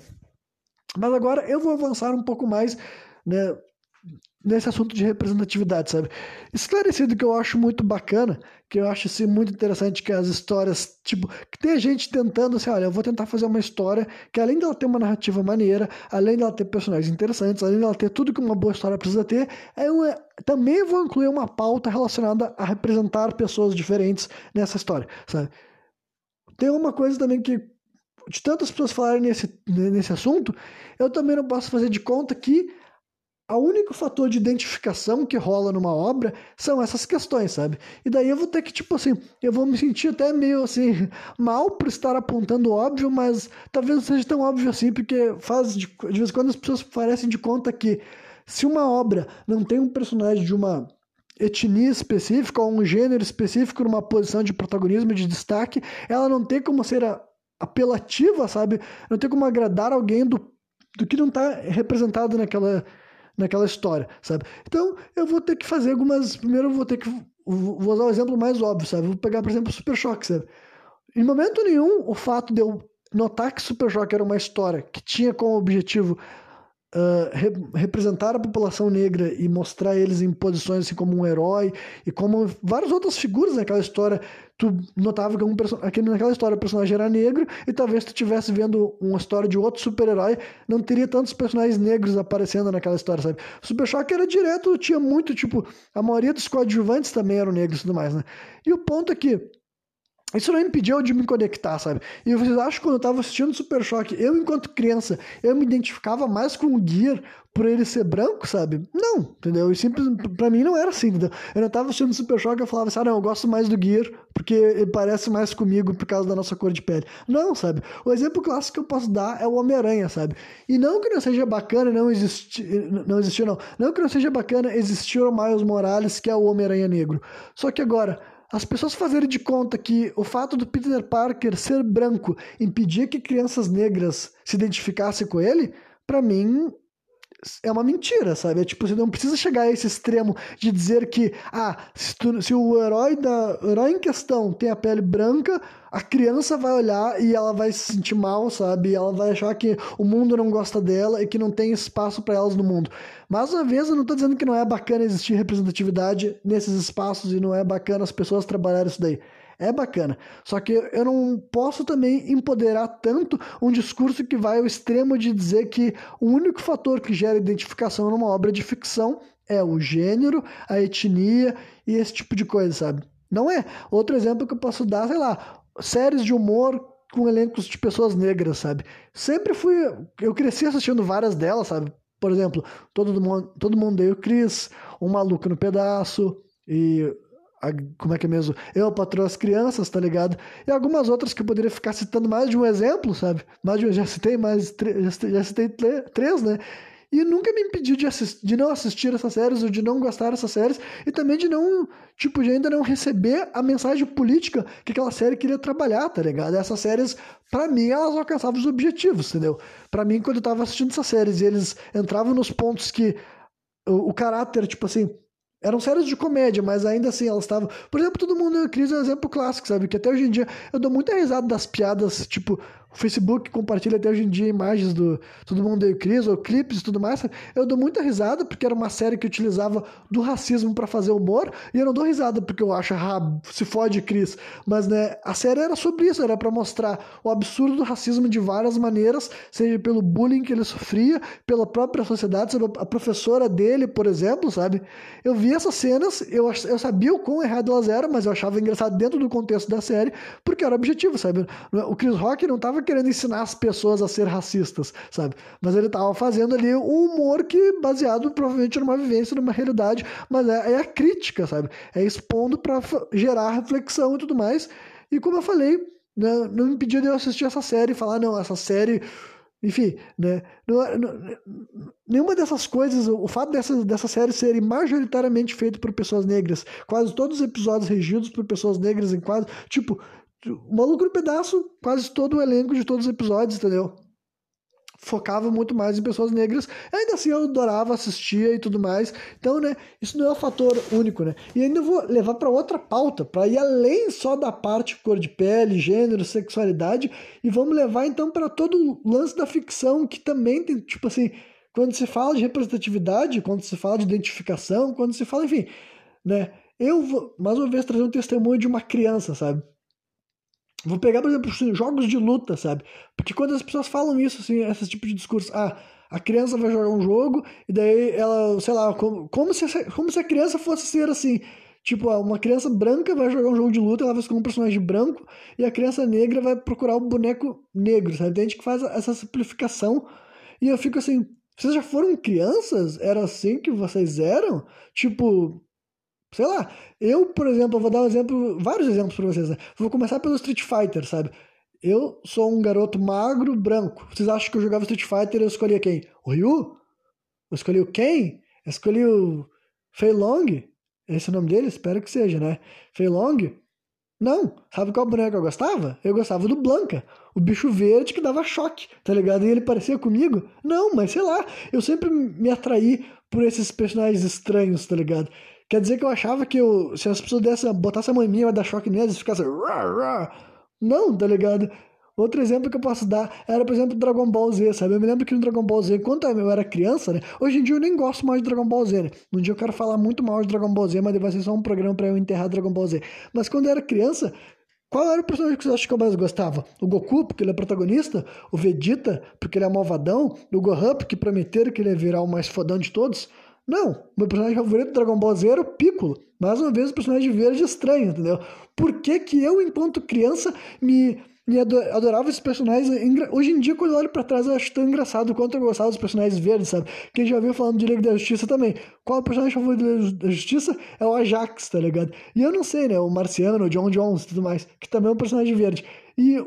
Mas agora eu vou avançar um pouco mais, né, nesse assunto de representatividade, sabe? Esclarecido que eu acho muito bacana, que eu acho assim, muito interessante que as histórias, tipo, que tem gente tentando assim, olha, eu vou tentar fazer uma história que além dela ter uma narrativa maneira, além dela ter personagens interessantes, além dela ter tudo que uma boa história precisa ter, eu também vou incluir uma pauta relacionada a representar pessoas diferentes nessa história, sabe? Tem uma coisa também que de tantas pessoas falarem nesse, nesse assunto, eu também não posso fazer de conta que o único fator de identificação que rola numa obra são essas questões, sabe? E daí eu vou ter que, tipo assim, eu vou me sentir até meio assim, mal por estar apontando óbvio, mas talvez não seja tão óbvio assim, porque faz de, de vez em quando as pessoas parecem de conta que se uma obra não tem um personagem de uma etnia específica ou um gênero específico numa posição de protagonismo, de destaque, ela não tem como ser apelativa, sabe? Não tem como agradar alguém do, do que não está representado naquela naquela história, sabe? Então, eu vou ter que fazer algumas. Primeiro, eu vou ter que. Vou usar o exemplo mais óbvio, sabe? Vou pegar, por exemplo, o Super Choque, sabe? Em momento nenhum, o fato de eu notar que Super Choque era uma história que tinha como objetivo uh, re representar a população negra e mostrar eles em posições assim como um herói e como várias outras figuras naquela história tu notava que um aquele, naquela história o personagem era negro e talvez tu estivesse vendo uma história de outro super-herói não teria tantos personagens negros aparecendo naquela história, sabe? Super Choque era direto, tinha muito, tipo, a maioria dos coadjuvantes também eram negros e tudo mais, né? E o ponto é que isso não impediu de me conectar, sabe? E vocês acham que quando eu tava assistindo Super Choque, eu, enquanto criança, eu me identificava mais com o Gear por ele ser branco, sabe? Não, entendeu? E simples, pra mim não era assim, entendeu? Eu não tava assistindo Super Choque e falava assim, ah, não, eu gosto mais do Gear porque ele parece mais comigo por causa da nossa cor de pele. Não, sabe? O exemplo clássico que eu posso dar é o Homem-Aranha, sabe? E não que não seja bacana não existir, não existir, não. Não que não seja bacana existir o Miles Morales, que é o Homem-Aranha negro. Só que agora as pessoas fazerem de conta que o fato do Peter Parker ser branco impedia que crianças negras se identificassem com ele, para mim é uma mentira, sabe? É tipo, você não precisa chegar a esse extremo de dizer que, ah, se, tu, se o herói da o herói em questão tem a pele branca, a criança vai olhar e ela vai se sentir mal, sabe? Ela vai achar que o mundo não gosta dela e que não tem espaço para elas no mundo. Mais uma vez, eu não tô dizendo que não é bacana existir representatividade nesses espaços e não é bacana as pessoas trabalharem isso daí é bacana. Só que eu não posso também empoderar tanto um discurso que vai ao extremo de dizer que o único fator que gera identificação numa obra de ficção é o gênero, a etnia e esse tipo de coisa, sabe? Não é. Outro exemplo que eu posso dar, sei lá, séries de humor com elencos de pessoas negras, sabe? Sempre fui. Eu cresci assistindo várias delas, sabe? Por exemplo, Todo Mundo, todo mundo deu Chris, Um Maluco no Pedaço, e a, como é que é mesmo? Eu, Patroa as Crianças, tá ligado? E algumas outras que eu poderia ficar citando mais de um exemplo, sabe? Mais de um, já citei mais, já citei, já citei três, né? E nunca me impediu de, assist, de não assistir essas séries ou de não gostar dessas séries e também de não, tipo, de ainda não receber a mensagem política que aquela série queria trabalhar, tá ligado? Essas séries, para mim, elas alcançavam os objetivos, entendeu? Para mim, quando eu tava assistindo essas séries e eles entravam nos pontos que o, o caráter, tipo assim, eram séries de comédia, mas ainda assim elas estavam. Por exemplo, Todo Mundo em Crise é um exemplo clássico, sabe? Que até hoje em dia eu dou muita risada das piadas, tipo, o Facebook compartilha até hoje em dia imagens do Todo Mundo Deu Cris, ou clipes e tudo mais. Eu dou muita risada porque era uma série que utilizava do racismo para fazer humor, e eu não dou risada porque eu acho, ah, se fode Cris. Mas, né, a série era sobre isso, era para mostrar o absurdo do racismo de várias maneiras, seja pelo bullying que ele sofria, pela própria sociedade, sabe? A professora dele, por exemplo, sabe? Eu vi essas cenas, eu, eu sabia o quão errado elas eram, mas eu achava engraçado dentro do contexto da série, porque era objetivo, sabe? O Chris Rock não tava querendo ensinar as pessoas a ser racistas, sabe? Mas ele tava fazendo ali um humor que baseado provavelmente numa vivência, numa realidade, mas é, é a crítica, sabe? É expondo para gerar reflexão e tudo mais. E como eu falei, né, não me impediu de eu assistir essa série e falar, não, essa série enfim, né? Não, não, nenhuma dessas coisas, o fato dessa, dessa série serem majoritariamente feita por pessoas negras, quase todos os episódios regidos por pessoas negras em quase. Tipo, o Maluco no Pedaço, quase todo o elenco de todos os episódios, entendeu? focava muito mais em pessoas negras. Ainda assim eu adorava, assistia e tudo mais. Então, né, isso não é um fator único, né? E ainda vou levar para outra pauta, para ir além só da parte cor de pele, gênero, sexualidade e vamos levar então para todo o lance da ficção que também tem, tipo assim, quando se fala de representatividade, quando se fala de identificação, quando se fala, enfim, né? Eu vou mais uma vez trazer um testemunho de uma criança, sabe? Vou pegar, por exemplo, jogos de luta, sabe? Porque quando as pessoas falam isso, assim, esse tipo de discurso, ah, a criança vai jogar um jogo e daí ela, sei lá, como, como, se, como se a criança fosse ser assim. Tipo, ah, uma criança branca vai jogar um jogo de luta, ela vai ser um personagem branco, e a criança negra vai procurar um boneco negro, sabe? Tem gente que faz essa simplificação, e eu fico assim, vocês já foram crianças? Era assim que vocês eram? Tipo, Sei lá, eu, por exemplo, vou dar um exemplo, vários exemplos para vocês. Né? Vou começar pelo Street Fighter, sabe? Eu sou um garoto magro, branco. Vocês acham que eu jogava Street Fighter e eu escolhia quem? O Ryu? Eu escolhi o Ken? Eu escolhi o Fei Long? Esse é o nome dele? Espero que seja, né? Fei Long? Não. Sabe qual boneco eu gostava? Eu gostava do Blanca. O bicho verde que dava choque, tá ligado? E ele parecia comigo? Não, mas sei lá. Eu sempre me atraí por esses personagens estranhos, tá ligado? Quer dizer que eu achava que eu, se as pessoas dessem, botassem a mãe minha, ia dar choque neles e ficasse. Não, tá ligado? Outro exemplo que eu posso dar era, por exemplo, Dragon Ball Z, sabe? Eu me lembro que no Dragon Ball Z, quando eu era criança, né? Hoje em dia eu nem gosto mais de Dragon Ball Z, né? Um dia eu quero falar muito mal de Dragon Ball Z, mas vai ser só um programa para eu enterrar Dragon Ball Z. Mas quando eu era criança, qual era o personagem que você acha que eu mais gostava? O Goku, porque ele é protagonista? O Vegeta, porque ele é malvadão? O Gohan, porque prometeram que ele ia virar o mais fodão de todos? Não, meu personagem favorito do Dragon Ball Z era o Piccolo. Mais uma vez, o personagem verde estranho, entendeu? Por que, que eu, enquanto criança, me, me adorava esses personagens? Hoje em dia, quando eu olho pra trás, eu acho tão engraçado quanto eu gostava dos personagens verdes, sabe? Quem já viu falando de Liga da Justiça também. Qual é o personagem favorito da Justiça? É o Ajax, tá ligado? E eu não sei, né? O Marciano, o John Jones e tudo mais, que também é um personagem verde. E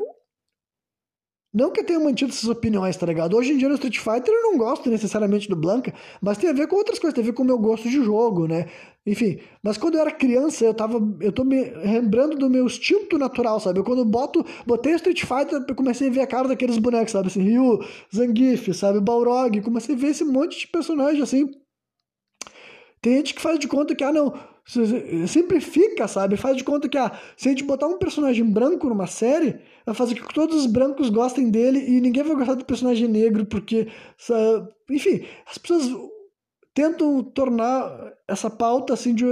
não que eu tenha mantido essas opiniões, tá ligado? Hoje em dia no Street Fighter eu não gosto necessariamente do Blanca, mas tem a ver com outras coisas, tem a ver com o meu gosto de jogo, né? Enfim, mas quando eu era criança, eu tava. Eu tô me lembrando do meu instinto natural, sabe? Eu, quando boto, botei Street Fighter, eu comecei a ver a cara daqueles bonecos, sabe? Assim, Ryu, Zangief, sabe? Balrog, comecei a ver esse monte de personagem assim. Tem gente que faz de conta que, ah, não, simplifica, sabe? Faz de conta que ah, se a gente botar um personagem branco numa série, vai fazer com que todos os brancos gostem dele e ninguém vai gostar do personagem negro, porque, enfim, as pessoas tentam tornar essa pauta assim de.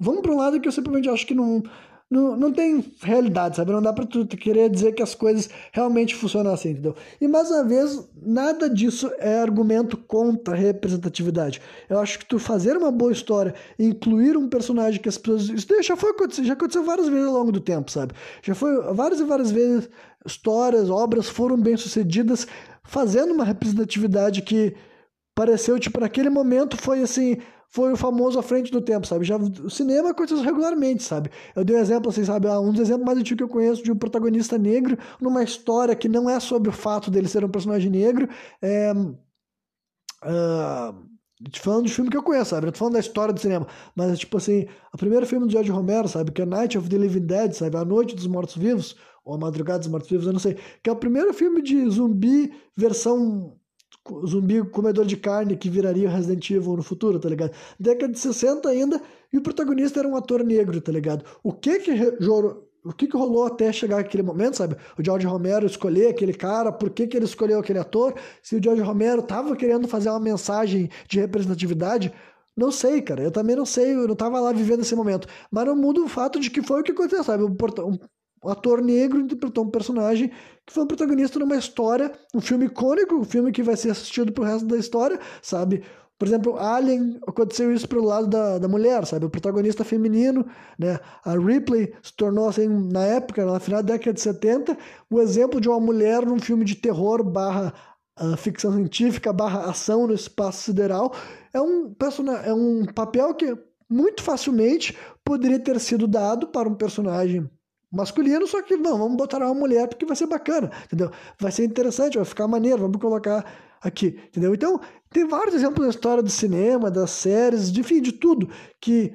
Vamos para um lado que eu simplesmente acho que não não, não tem realidade, sabe? Não dá pra tu querer dizer que as coisas realmente funcionam assim, entendeu? E mais uma vez, nada disso é argumento contra a representatividade. Eu acho que tu fazer uma boa história, incluir um personagem que as pessoas. Isso já foi já aconteceu várias vezes ao longo do tempo, sabe? Já foi várias e várias vezes histórias, obras foram bem sucedidas, fazendo uma representatividade que pareceu, tipo, naquele momento foi assim foi o famoso à frente do tempo, sabe? Já, o cinema aconteceu regularmente, sabe? Eu dei um exemplo, assim, sabe? Ah, um dos exemplos mais antigos que eu conheço de um protagonista negro numa história que não é sobre o fato dele ser um personagem negro. É, uh, falando de filme que eu conheço, sabe? Eu tô falando da história do cinema. Mas, é tipo assim, o primeiro filme do George Romero, sabe? Que é Night of the Living Dead, sabe? A Noite dos Mortos-Vivos, ou A Madrugada dos Mortos-Vivos, eu não sei. Que é o primeiro filme de zumbi versão zumbi comedor de carne que viraria Resident Evil no futuro, tá ligado? Década de 60 ainda, e o protagonista era um ator negro, tá ligado? O que que o que, que rolou até chegar aquele momento, sabe? O George Romero escolher aquele cara, por que, que ele escolheu aquele ator? Se o George Romero tava querendo fazer uma mensagem de representatividade, não sei, cara. Eu também não sei, eu não tava lá vivendo esse momento. Mas não muda o fato de que foi o que aconteceu, sabe? Um, um ator negro interpretou um personagem que foi um protagonista numa história, um filme icônico, um filme que vai ser assistido pro resto da história, sabe? por exemplo, Alien, aconteceu isso pro lado da, da mulher, sabe? O protagonista feminino, né? A Ripley se tornou, assim, na época, na final da década de 70, o exemplo de uma mulher num filme de terror barra uh, ficção científica barra ação no espaço sideral. É um, é um papel que muito facilmente poderia ter sido dado para um personagem masculino, só que não, vamos botar uma mulher porque vai ser bacana, entendeu? Vai ser interessante, vai ficar maneiro, vamos colocar aqui, entendeu? Então, tem vários exemplos da história do cinema, das séries, de, enfim, de tudo, que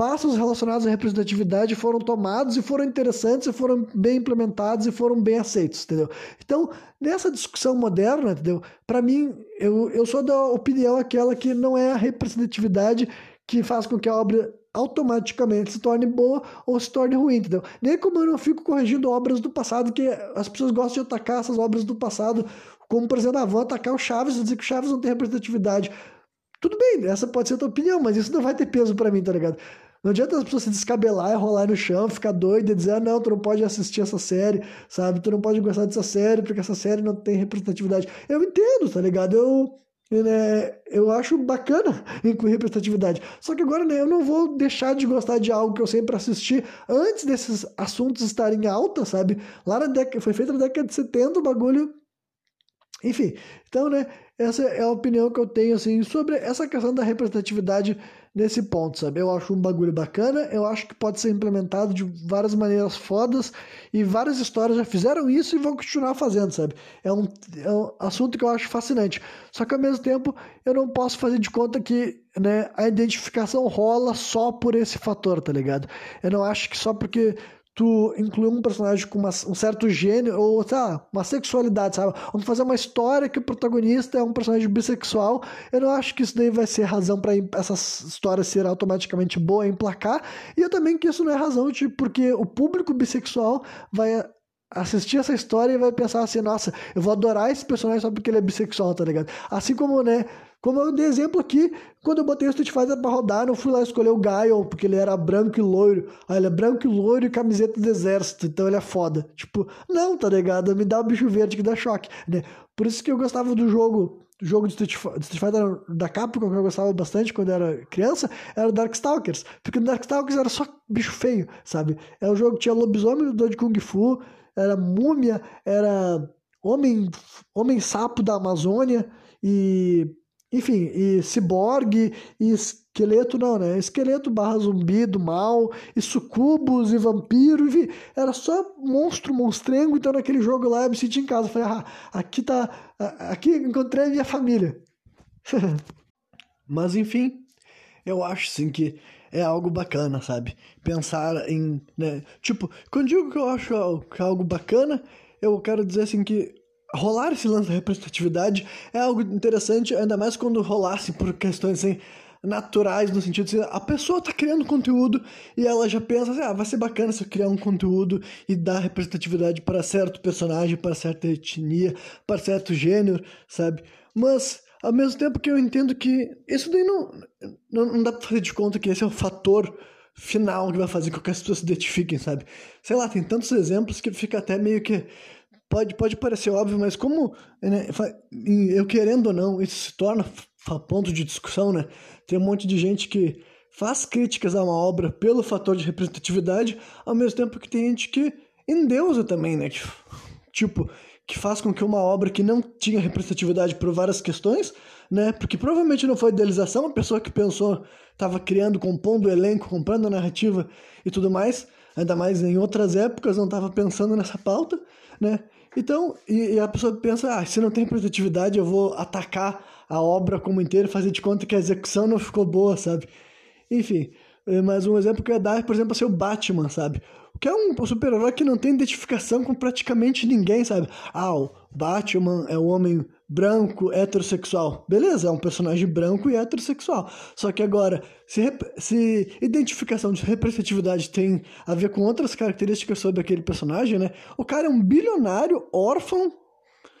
passos relacionados à representatividade foram tomados e foram interessantes e foram bem implementados e foram bem aceitos, entendeu? Então, nessa discussão moderna, entendeu? Para mim, eu, eu sou da opinião aquela que não é a representatividade que faz com que a obra automaticamente se torne boa ou se torne ruim, entendeu? Nem como eu não fico corrigindo obras do passado, que as pessoas gostam de atacar essas obras do passado como, por exemplo, ah, vão atacar o Chaves e dizer que o Chaves não tem representatividade. Tudo bem, essa pode ser a tua opinião, mas isso não vai ter peso para mim, tá ligado? Não adianta as pessoas se descabelar e rolar no chão, ficar doido e dizer, ah, não, tu não pode assistir essa série, sabe? Tu não pode gostar dessa série porque essa série não tem representatividade. Eu entendo, tá ligado? Eu, né, eu acho bacana incluir representatividade. Só que agora né, eu não vou deixar de gostar de algo que eu sempre assisti antes desses assuntos estarem alta, sabe? Lá na década, foi feito na década de 70, o bagulho enfim, então, né, essa é a opinião que eu tenho, assim, sobre essa questão da representatividade nesse ponto, sabe? Eu acho um bagulho bacana, eu acho que pode ser implementado de várias maneiras fodas, e várias histórias já fizeram isso e vão continuar fazendo, sabe? É um, é um assunto que eu acho fascinante. Só que, ao mesmo tempo, eu não posso fazer de conta que, né, a identificação rola só por esse fator, tá ligado? Eu não acho que só porque tu incluir um personagem com uma, um certo gênero, ou, lá, uma sexualidade, sabe? Vamos fazer uma história que o protagonista é um personagem bissexual. Eu não acho que isso daí vai ser razão para essa história ser automaticamente boa, emplacar. E eu também que isso não é razão, tipo, porque o público bissexual vai assistir essa história e vai pensar assim, nossa, eu vou adorar esse personagem só porque ele é bissexual, tá ligado? Assim como, né, como eu dei exemplo aqui, quando eu botei o Street Fighter pra rodar, eu fui lá escolher o Gaio, porque ele era branco e loiro. Ah, ele é branco e loiro e camiseta do exército, então ele é foda. Tipo, não, tá ligado? Me dá o bicho verde que dá choque, né? Por isso que eu gostava do jogo, jogo de Street, Fighter da Capcom, que eu gostava bastante quando era criança, era o Darkstalkers. Porque no Darkstalkers era só bicho feio, sabe? É um jogo que tinha lobisomem do de Kung Fu, era múmia, era homem, homem sapo da Amazônia e enfim, e ciborgue, e esqueleto não, né? Esqueleto barra zumbi do mal, e sucubos, e vampiro, enfim, era só monstro, monstrengo, então naquele jogo lá eu me senti em casa, falei, ah, aqui tá, aqui encontrei a minha família. Mas enfim, eu acho sim que é algo bacana, sabe? Pensar em, né? Tipo, quando digo que eu acho é algo bacana, eu quero dizer assim que rolar esse lance da representatividade é algo interessante, ainda mais quando rolasse por questões assim, naturais, no sentido de a pessoa está criando conteúdo e ela já pensa assim, ah, vai ser bacana se eu criar um conteúdo e dar representatividade para certo personagem, para certa etnia, para certo gênero, sabe? Mas, ao mesmo tempo que eu entendo que isso daí não, não, não dá para fazer de conta que esse é o fator final que vai fazer com que as pessoas se identifiquem, sabe? Sei lá, tem tantos exemplos que fica até meio que pode, pode parecer óbvio, mas como né, eu querendo ou não, isso se torna ponto de discussão, né? Tem um monte de gente que faz críticas a uma obra pelo fator de representatividade, ao mesmo tempo que tem gente que endeusa também, né? Tipo, que faz com que uma obra que não tinha representatividade por várias questões, né? Porque provavelmente não foi idealização, a pessoa que pensou estava criando, compondo o elenco, comprando a narrativa e tudo mais, ainda mais em outras épocas não estava pensando nessa pauta, né? Então, e, e, a pessoa pensa, ah, se não tem representatividade, eu vou atacar a obra como inteira fazer de conta que a execução não ficou boa, sabe? Enfim, eh, mas um exemplo que eu ia dar, por exemplo, é o Batman, sabe? Que é um super-herói que não tem identificação com praticamente ninguém, sabe? Ah, o Batman é o homem branco, heterossexual. Beleza, é um personagem branco e heterossexual. Só que agora, se, se identificação de representatividade tem a ver com outras características sobre aquele personagem, né? O cara é um bilionário, órfão,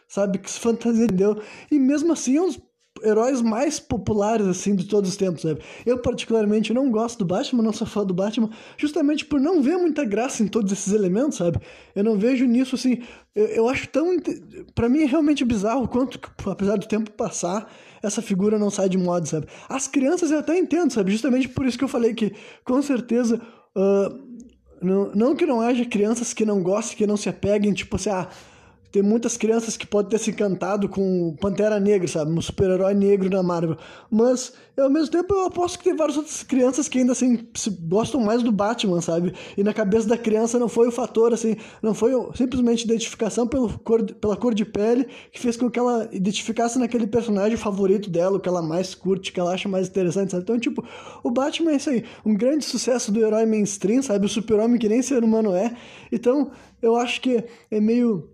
sabe? Que se fantasia deu. E mesmo assim é um dos heróis mais populares, assim, de todos os tempos, sabe? Eu, particularmente, não gosto do Batman, não sou fã do Batman, justamente por não ver muita graça em todos esses elementos, sabe? Eu não vejo nisso, assim... Eu, eu acho tão... para mim é realmente bizarro quanto, apesar do tempo passar, essa figura não sai de moda, sabe? As crianças eu até entendo, sabe? Justamente por isso que eu falei que, com certeza, uh, não, não que não haja crianças que não gostem, que não se apeguem, tipo assim, ah, tem muitas crianças que podem ter se encantado com Pantera Negra, sabe? Um super-herói negro na Marvel. Mas, ao mesmo tempo, eu aposto que tem várias outras crianças que ainda, assim, gostam mais do Batman, sabe? E na cabeça da criança não foi o fator, assim, não foi simplesmente identificação pelo cor, pela cor de pele que fez com que ela identificasse naquele personagem favorito dela, o que ela mais curte, que ela acha mais interessante, sabe? Então, tipo, o Batman é isso aí, um grande sucesso do herói mainstream, sabe? O super-homem que nem ser humano é. Então, eu acho que é meio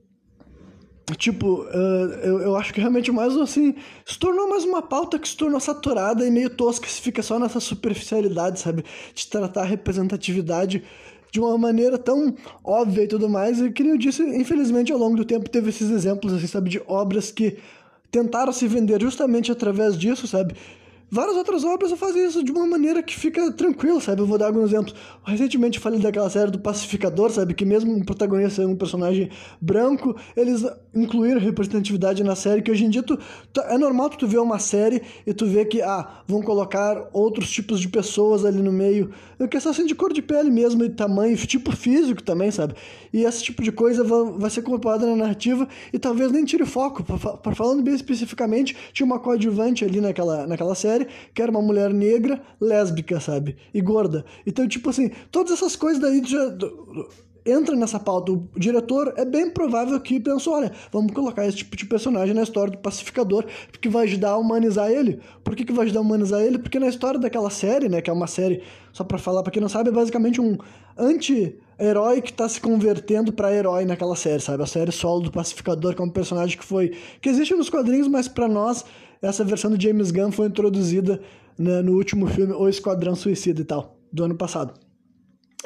Tipo, uh, eu, eu acho que realmente mais assim, se tornou mais uma pauta que se tornou saturada e meio tosca, se fica só nessa superficialidade, sabe? De tratar a representatividade de uma maneira tão óbvia e tudo mais. E que nem eu disse, infelizmente ao longo do tempo teve esses exemplos, assim, sabe, de obras que tentaram se vender justamente através disso, sabe? Várias outras obras fazem isso de uma maneira que fica tranquilo, sabe? Eu vou dar alguns exemplos. Recentemente falei daquela série do Pacificador, sabe? Que mesmo o protagonista sendo um personagem branco, eles incluíram representatividade na série, que hoje em dia tu, tu, é normal tu ver uma série e tu ver que, ah, vão colocar outros tipos de pessoas ali no meio. É questão assim de cor de pele mesmo, e tamanho, tipo físico também, sabe? E esse tipo de coisa vai, vai ser incorporada na narrativa e talvez nem tire foco. Para falando bem especificamente, tinha uma coadjuvante ali naquela, naquela série série, que era uma mulher negra, lésbica, sabe? E gorda. Então, tipo assim, todas essas coisas daí já entra nessa pauta. O diretor é bem provável que pensou: olha, vamos colocar esse tipo de personagem na história do pacificador, porque vai ajudar a humanizar ele. Por que, que vai ajudar a humanizar ele? Porque na história daquela série, né, que é uma série, só para falar para quem não sabe, é basicamente um anti-herói que tá se convertendo para herói naquela série, sabe? A série solo do pacificador, que é um personagem que foi. que existe nos quadrinhos, mas para nós essa versão do James Gunn foi introduzida né, no último filme O Esquadrão Suicida e tal, do ano passado.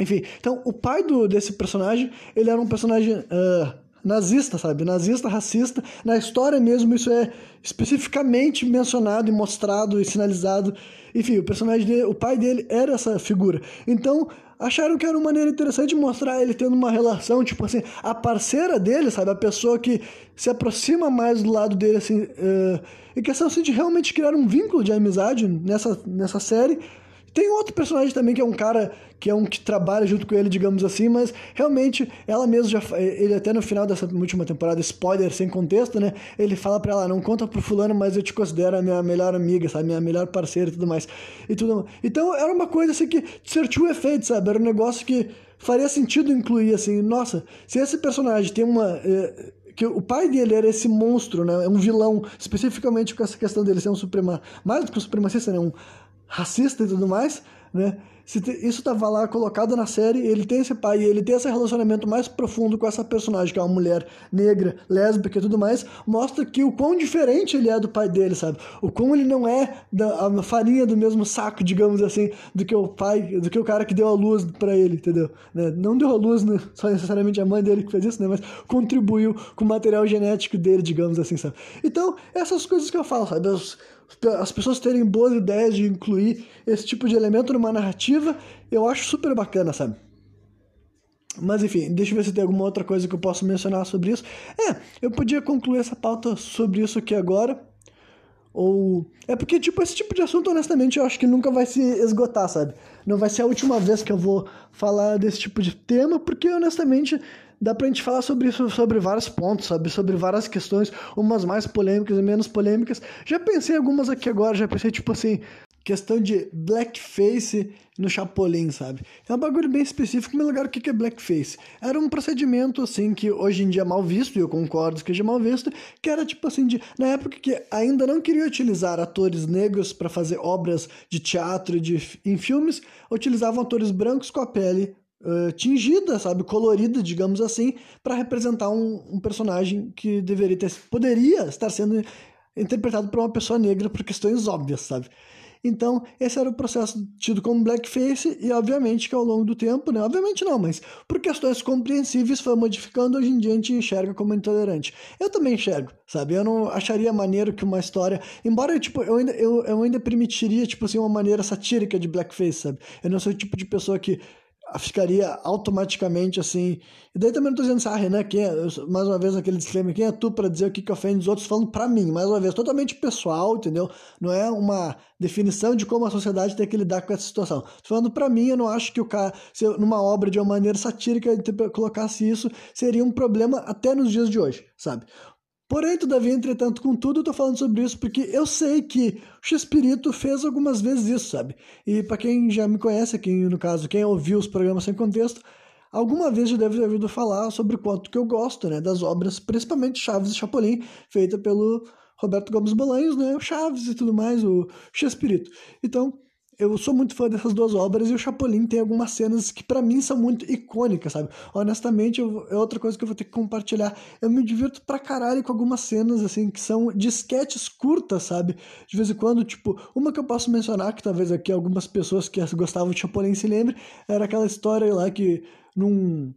Enfim, então o pai do, desse personagem, ele era um personagem uh, nazista, sabe? Nazista, racista. Na história mesmo isso é especificamente mencionado e mostrado e sinalizado. Enfim, o personagem dele, o pai dele era essa figura. Então, acharam que era uma maneira interessante de mostrar ele tendo uma relação, tipo assim, a parceira dele, sabe? A pessoa que se aproxima mais do lado dele, assim, uh, e questão assim, de realmente criar um vínculo de amizade nessa, nessa série. Tem outro personagem também que é um cara que é um que trabalha junto com ele, digamos assim, mas realmente ela mesmo já ele até no final dessa última temporada, spoiler sem contexto, né? Ele fala para ela, não conta pro fulano, mas eu te considero a minha melhor amiga, sabe, minha melhor parceira e tudo mais. E tudo. Então era uma coisa assim que surtiu efeito, sabe? Era um negócio que faria sentido incluir assim, nossa, se esse personagem tem uma eh, que o pai dele era esse monstro, né? É um vilão, especificamente com essa questão dele ser um suprema, mais do que um supremacista, né? Um racista e tudo mais, né? isso estava lá colocado na série, ele tem esse pai, ele tem esse relacionamento mais profundo com essa personagem, que é uma mulher negra, lésbica e tudo mais, mostra que o quão diferente ele é do pai dele, sabe? O quão ele não é da, a farinha do mesmo saco, digamos assim, do que o pai, do que o cara que deu a luz para ele, entendeu? Né? Não deu a luz né? só necessariamente a mãe dele que fez isso, né? Mas contribuiu com o material genético dele, digamos assim, sabe? Então, essas coisas que eu falo, sabe? As pessoas terem boas ideias de incluir esse tipo de elemento numa narrativa, eu acho super bacana, sabe? Mas enfim, deixa eu ver se tem alguma outra coisa que eu posso mencionar sobre isso. É, eu podia concluir essa pauta sobre isso aqui agora. Ou. É porque, tipo, esse tipo de assunto, honestamente, eu acho que nunca vai se esgotar, sabe? Não vai ser a última vez que eu vou falar desse tipo de tema, porque, honestamente, dá pra gente falar sobre isso, sobre vários pontos, sabe? Sobre várias questões, umas mais polêmicas e menos polêmicas. Já pensei algumas aqui agora, já pensei, tipo assim, questão de blackface no Chapolin, sabe? É um bagulho bem específico, mas lugar o que é blackface? Era um procedimento, assim, que hoje em dia é mal visto, e eu concordo que é mal visto, que era tipo assim, de, na época que ainda não queria utilizar atores negros para fazer obras de teatro de, em filmes, utilizavam atores brancos com a pele uh, tingida, sabe, colorida, digamos assim, para representar um, um, personagem que deveria ter, poderia estar sendo interpretado por uma pessoa negra por questões óbvias, sabe? Então, esse era o processo tido como blackface, e obviamente que ao longo do tempo, né? Obviamente não, mas por questões compreensíveis foi modificando, hoje em dia a gente enxerga como intolerante. Eu também enxergo, sabe? Eu não acharia maneiro que uma história. Embora tipo, eu, ainda, eu, eu ainda permitiria, tipo assim, uma maneira satírica de blackface, sabe? Eu não sou o tipo de pessoa que ficaria automaticamente assim. E daí também não tô dizendo assim, ah, Renan, quem é, mais uma vez aquele disclaimer, quem é tu para dizer o que, que ofende os outros, falando para mim, mais uma vez, totalmente pessoal, entendeu? Não é uma definição de como a sociedade tem que lidar com essa situação. Falando para mim, eu não acho que o cara, se numa obra de uma maneira satírica colocasse isso, seria um problema até nos dias de hoje, sabe? Porém, todavia, entretanto, contudo, eu tô falando sobre isso porque eu sei que o X-Espírito fez algumas vezes isso, sabe? E para quem já me conhece, quem, no caso, quem ouviu os programas sem contexto, alguma vez já deve ter ouvido falar sobre o quanto que eu gosto, né, das obras, principalmente Chaves e Chapolin, feita pelo Roberto Gomes Bolanhos, né, Chaves e tudo mais, o X-Espírito. Então, eu sou muito fã dessas duas obras e o Chapolin tem algumas cenas que para mim são muito icônicas, sabe? Honestamente, eu, é outra coisa que eu vou ter que compartilhar. Eu me divirto pra caralho com algumas cenas, assim, que são de sketches curtas, sabe? De vez em quando, tipo, uma que eu posso mencionar, que talvez aqui algumas pessoas que gostavam de Chapolin se lembrem, era aquela história lá que num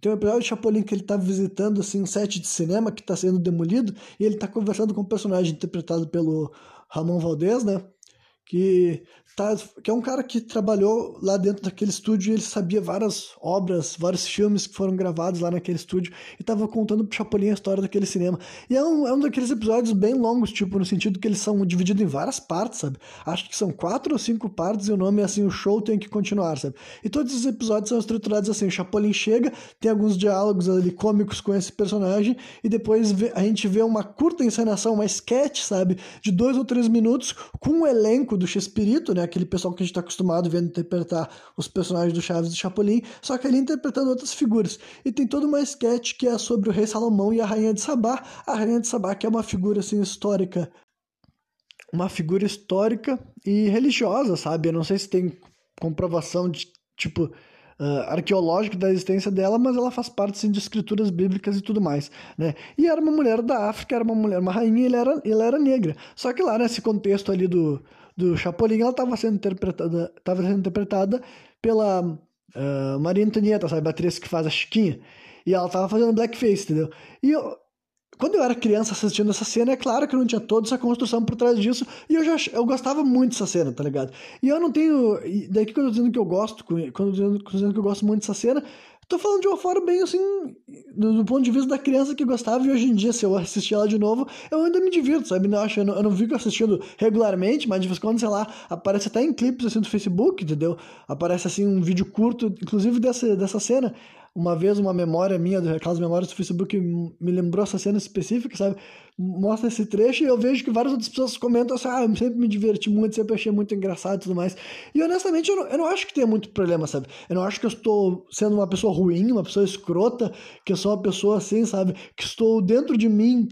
tem um episódio de Chapolin que ele tá visitando assim um set de cinema que tá sendo demolido e ele tá conversando com um personagem interpretado pelo Ramon Valdez, né? Que tá, que é um cara que trabalhou lá dentro daquele estúdio e ele sabia várias obras, vários filmes que foram gravados lá naquele estúdio e tava contando pro Chapolin a história daquele cinema. E é um, é um daqueles episódios bem longos, tipo, no sentido que eles são divididos em várias partes, sabe? Acho que são quatro ou cinco partes e o nome é assim, o show tem que continuar, sabe? E todos os episódios são estruturados assim, o Chapolin chega, tem alguns diálogos ali cômicos com esse personagem e depois a gente vê uma curta encenação, uma sketch, sabe? De dois ou três minutos com o elenco do X-Espírito, né? Aquele pessoal que a gente está acostumado vendo interpretar os personagens do Chaves e Chapolin, só que ele interpretando outras figuras. E tem toda uma sketch que é sobre o rei Salomão e a rainha de Sabá. A rainha de Sabá que é uma figura assim histórica, uma figura histórica e religiosa, sabe? Eu não sei se tem comprovação de tipo Uh, arqueológico da existência dela, mas ela faz parte assim, de escrituras bíblicas e tudo mais, né? E era uma mulher da África, era uma mulher, uma rainha, e ela era, ela era negra. Só que lá nesse contexto ali do, do Chapolin, ela estava sendo interpretada, tava sendo interpretada pela uh, Maria Antonieta, sabe, a atriz que faz a Chiquinha. E ela estava fazendo blackface, entendeu? E eu, quando eu era criança assistindo essa cena, é claro que não tinha toda essa construção por trás disso, e eu já eu gostava muito dessa cena, tá ligado? E eu não tenho. Daí que eu tô dizendo que eu gosto, quando eu tô dizendo que eu gosto muito dessa cena, Tô falando de uma forma bem assim, do, do, ponto de vista da criança que gostava, e hoje em dia, se eu assistir ela de novo, eu ainda me divirto, sabe? Não, acho, eu, não, eu não fico assistindo regularmente, mas de vez em quando, sei lá, aparece até em clipes assim do Facebook, entendeu? Aparece assim um vídeo curto, inclusive dessa, dessa cena. Uma vez uma memória minha, aquelas memórias do Facebook, me lembrou essa cena específica, sabe? Mostra esse trecho e eu vejo que várias outras pessoas comentam assim, ah, eu sempre me diverti muito, sempre achei muito engraçado e tudo mais. E honestamente, eu não, eu não acho que tenha muito problema, sabe? Eu não acho que eu estou sendo uma pessoa ruim, uma pessoa escrota, que eu sou uma pessoa assim, sabe? Que estou dentro de mim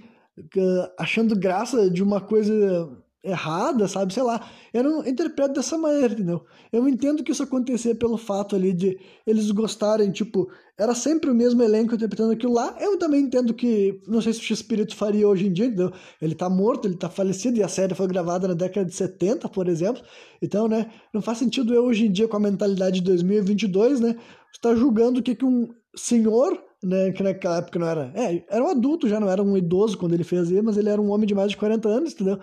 achando graça de uma coisa errada, sabe? Sei lá. Eu não interpreto dessa maneira, entendeu? Eu entendo que isso acontecia pelo fato ali de eles gostarem, tipo, era sempre o mesmo elenco interpretando aquilo lá. Eu também entendo que, não sei se o X-Espírito faria hoje em dia, entendeu? Ele tá morto, ele tá falecido e a série foi gravada na década de 70, por exemplo. Então, né, não faz sentido eu hoje em dia, com a mentalidade de 2022, né, estar julgando o que, que um senhor né, que naquela época não era. É, era um adulto já, não era um idoso quando ele fez isso, mas ele era um homem de mais de 40 anos, entendeu?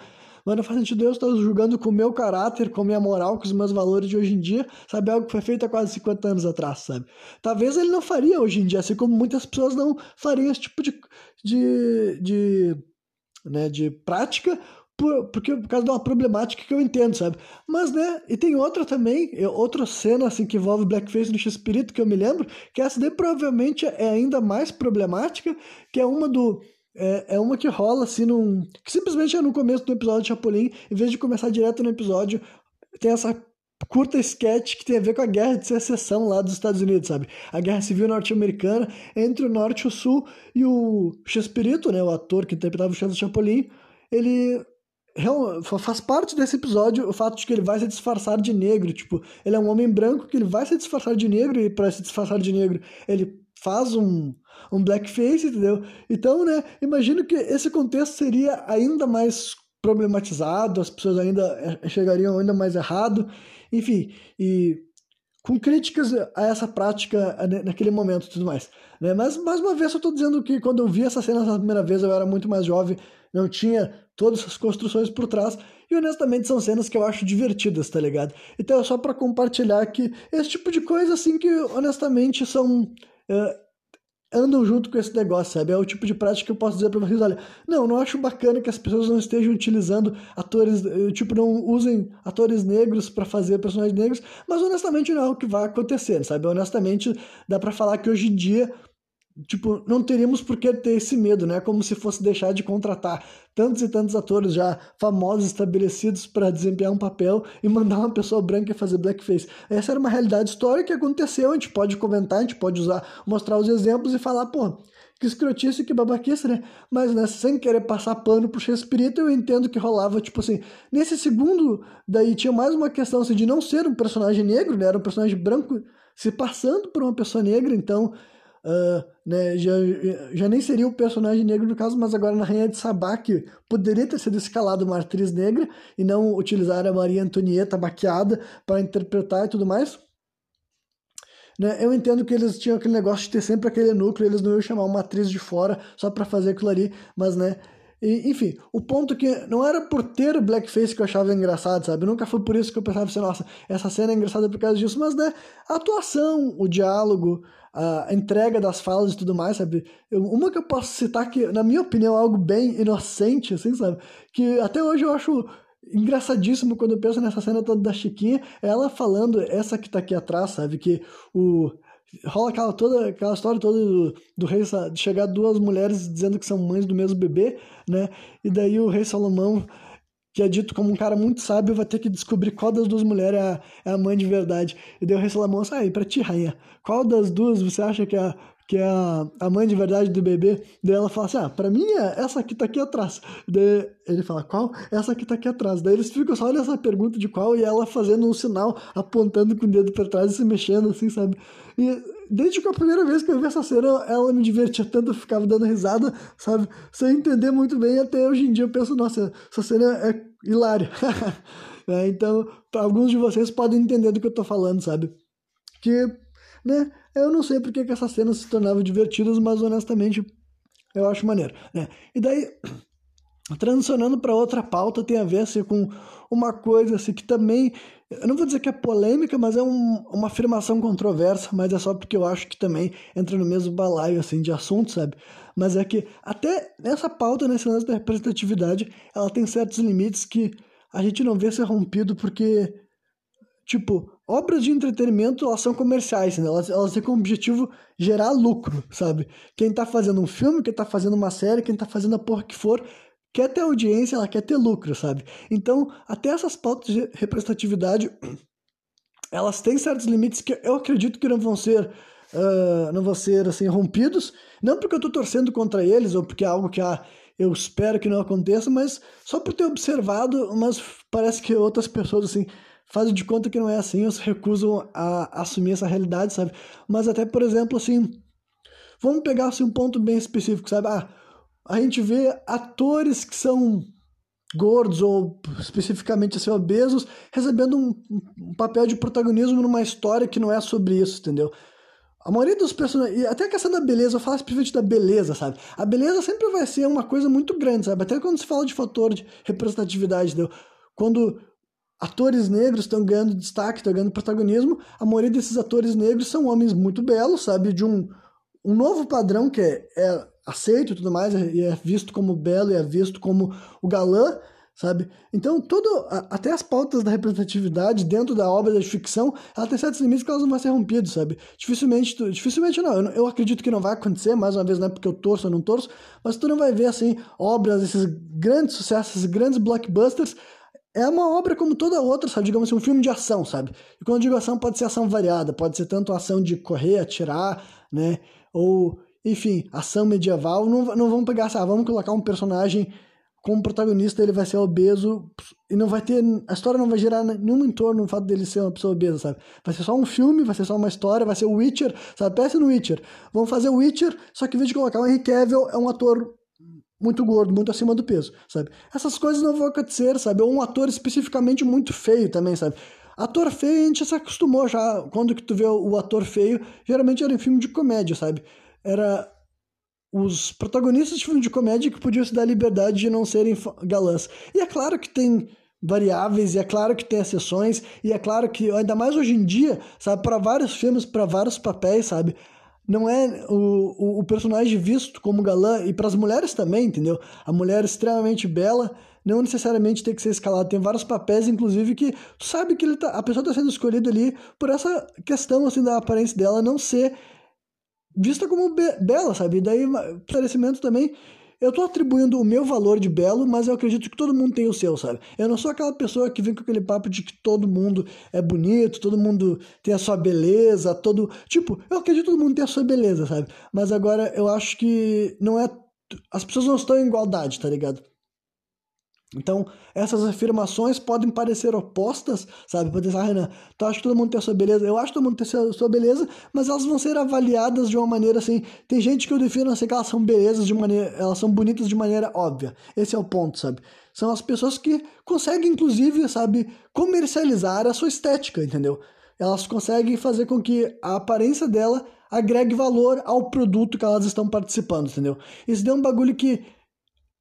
Mas não faz sentido eu estar julgando com o meu caráter, com a minha moral, com os meus valores de hoje em dia, sabe? Algo que foi feito há quase 50 anos atrás, sabe? Talvez ele não faria hoje em dia, assim como muitas pessoas não fariam esse tipo de, de, de, né, de prática, por, porque, por causa de uma problemática que eu entendo, sabe? Mas, né, e tem outra também, outra cena, assim, que envolve blackface no X-Espírito, que eu me lembro, que essa daí provavelmente é ainda mais problemática, que é uma do é, é uma que rola assim num. Que simplesmente é no começo do episódio de Chapolin, em vez de começar direto no episódio, tem essa curta sketch que tem a ver com a guerra de secessão lá dos Estados Unidos, sabe? A guerra civil norte-americana entre o norte e o sul e o Chespirito, né, o ator que interpretava o Charles Chapolin, ele faz parte desse episódio o fato de que ele vai se disfarçar de negro, tipo, ele é um homem branco que ele vai se disfarçar de negro e para se disfarçar de negro, ele faz um um blackface, entendeu? Então, né, imagino que esse contexto seria ainda mais problematizado, as pessoas ainda eh, chegariam ainda mais errado, enfim, e com críticas a essa prática eh, naquele momento e tudo mais. Né? Mas, mais uma vez, eu estou dizendo que quando eu vi essa cena pela primeira vez, eu era muito mais jovem, não tinha todas essas construções por trás, E honestamente são cenas que eu acho divertidas, tá ligado? Então é só para compartilhar que esse tipo de coisa, assim, que honestamente são. Uh, andam junto com esse negócio, sabe? É o tipo de prática que eu posso dizer para vocês, olha, não, não acho bacana que as pessoas não estejam utilizando atores, eh, tipo, não usem atores negros para fazer personagens negros, mas honestamente não é o que vai acontecer, sabe? Honestamente, dá para falar que hoje em dia tipo, não teríamos por que ter esse medo, né? Como se fosse deixar de contratar tantos e tantos atores já famosos, estabelecidos para desempenhar um papel e mandar uma pessoa branca fazer blackface. Essa era uma realidade histórica que aconteceu, a gente pode comentar, a gente pode usar, mostrar os exemplos e falar, pô, que escrotice, que babaquice, né? Mas, né, sem querer passar pano pro Shakespeare, eu entendo que rolava, tipo assim, nesse segundo, daí tinha mais uma questão, assim, de não ser um personagem negro, né? Era um personagem branco se passando por uma pessoa negra, então Uh, né, já, já nem seria o personagem negro no caso, mas agora na Rainha de Sabá, que poderia ter sido escalado uma atriz negra e não utilizar a Maria Antonieta maquiada para interpretar e tudo mais. Né, eu entendo que eles tinham aquele negócio de ter sempre aquele núcleo, eles não iam chamar uma atriz de fora só para fazer aquilo ali, mas né. Enfim, o ponto que não era por ter blackface que eu achava engraçado, sabe? Nunca foi por isso que eu pensava assim, nossa, essa cena é engraçada por causa disso, mas né, a atuação, o diálogo, a entrega das falas e tudo mais, sabe? Uma que eu posso citar que, na minha opinião, é algo bem inocente, assim, sabe? Que até hoje eu acho engraçadíssimo quando eu penso nessa cena toda da Chiquinha, ela falando, essa que tá aqui atrás, sabe? Que o rola aquela, toda, aquela história toda do, do rei de chegar duas mulheres dizendo que são mães do mesmo bebê, né? E daí o rei Salomão que é dito como um cara muito sábio, vai ter que descobrir qual das duas mulheres é a, é a mãe de verdade. E deu o rei Salomão, aí, pra ti, rainha, qual das duas você acha que é, que é a, a mãe de verdade do bebê? Daí ela fala assim, ah, pra mim é essa que tá aqui atrás. Daí ele fala, qual? Essa que tá aqui atrás. Daí eles ficam só nessa pergunta de qual e ela fazendo um sinal, apontando com o dedo pra trás e se mexendo assim, sabe? E desde que a primeira vez que eu vi essa cena, ela me divertia tanto, eu ficava dando risada, sabe? Sem entender muito bem, até hoje em dia eu penso, nossa, essa cena é hilária. é, então, alguns de vocês podem entender do que eu tô falando, sabe? Que, né, eu não sei porque que essas cenas se tornavam divertidas, mas honestamente eu acho maneiro, né? E daí, transicionando para outra pauta, tem a ver assim, com uma coisa assim, que também eu não vou dizer que é polêmica, mas é um, uma afirmação controversa, mas é só porque eu acho que também entra no mesmo balaio assim de assunto, sabe? Mas é que até nessa pauta, nesse lance da representatividade, ela tem certos limites que a gente não vê ser rompido porque, tipo, obras de entretenimento, elas são comerciais, né? elas, elas têm como objetivo gerar lucro, sabe? Quem tá fazendo um filme, quem tá fazendo uma série, quem tá fazendo a porra que for, quer ter audiência, ela quer ter lucro, sabe? Então, até essas pautas de representatividade, elas têm certos limites que eu acredito que não vão ser, uh, não vão ser assim rompidos, não porque eu estou torcendo contra eles ou porque é algo que ah, eu espero que não aconteça, mas só por ter observado, mas parece que outras pessoas assim fazem de conta que não é assim, se recusam a assumir essa realidade, sabe? Mas até, por exemplo, assim, vamos pegar assim, um ponto bem específico, sabe? Ah, a gente vê atores que são gordos ou especificamente assim, obesos recebendo um, um, papel de protagonismo numa história que não é sobre isso, entendeu? A maioria dos personagens, até a questão da beleza, eu falo especificamente da beleza, sabe? A beleza sempre vai ser uma coisa muito grande, sabe? Até quando se fala de fator de representatividade, entendeu? Quando atores negros estão ganhando destaque, estão ganhando protagonismo, a maioria desses atores negros são homens muito belos, sabe? De um, um novo padrão que é, é aceito e tudo mais, e é visto como belo, e é visto como o galã, sabe? Então, tudo, até as pautas da representatividade dentro da obra de ficção, ela tem certos limites que elas não vão ser rompidas, sabe? Dificilmente, tu, dificilmente não, eu, eu, acredito que não vai acontecer, mais uma vez, não é porque eu torço ou não torço, mas tu não vai ver, assim, obras, esses grandes sucessos, esses grandes blockbusters, é uma obra como toda outra, sabe? Digamos assim, um filme de ação, sabe? E quando eu digo ação, pode ser ação variada, pode ser tanto ação de correr, atirar, né? Ou enfim, ação medieval, não, não vamos pegar ah, vamos colocar um personagem como protagonista, ele vai ser obeso e não vai ter. A história não vai gerar nenhum entorno no fato dele ser uma pessoa obesa, sabe? Vai ser só um filme, vai ser só uma história, vai ser o Witcher, sabe? Peça no Witcher. Vamos fazer o Witcher, só que em vez de colocar o Henry Cavill, é um ator muito gordo, muito acima do peso, sabe? Essas coisas não vão acontecer, sabe? Ou um ator especificamente muito feio também, sabe? Ator feio a gente se acostumou já. Quando que tu vê o ator feio, geralmente era em filme de comédia, sabe? era os protagonistas de filme de comédia que podiam se dar liberdade de não serem galãs. E é claro que tem variáveis e é claro que tem exceções e é claro que ainda mais hoje em dia, sabe, para vários filmes, para vários papéis, sabe? Não é o, o, personagem visto como galã e para as mulheres também, entendeu? A mulher extremamente bela não necessariamente tem que ser escalado. Tem vários papéis, inclusive, que tu sabe que ele tá, a pessoa está sendo escolhida ali por essa questão assim da aparência dela não ser vista como be bela, sabe? E daí, esclarecimento também eu tô atribuindo o meu valor de belo, mas eu acredito que todo mundo tem o seu, sabe? Eu não sou aquela pessoa que vem com aquele papo de que todo mundo é bonito, todo mundo tem a sua beleza, todo. Tipo, eu acredito que todo mundo tem a sua beleza, sabe? Mas agora eu acho que não é. As pessoas não estão em igualdade, tá ligado? Então, essas afirmações podem parecer opostas, sabe? Pode dizer, ah, Renan, tu acha que todo mundo tem a sua beleza? Eu acho que todo mundo tem a sua beleza, mas elas vão ser avaliadas de uma maneira assim. Tem gente que eu defino assim que elas são belezas de maneira. Elas são bonitas de maneira óbvia. Esse é o ponto, sabe? São as pessoas que conseguem, inclusive, sabe, comercializar a sua estética, entendeu? Elas conseguem fazer com que a aparência dela agregue valor ao produto que elas estão participando, entendeu? Isso é um bagulho que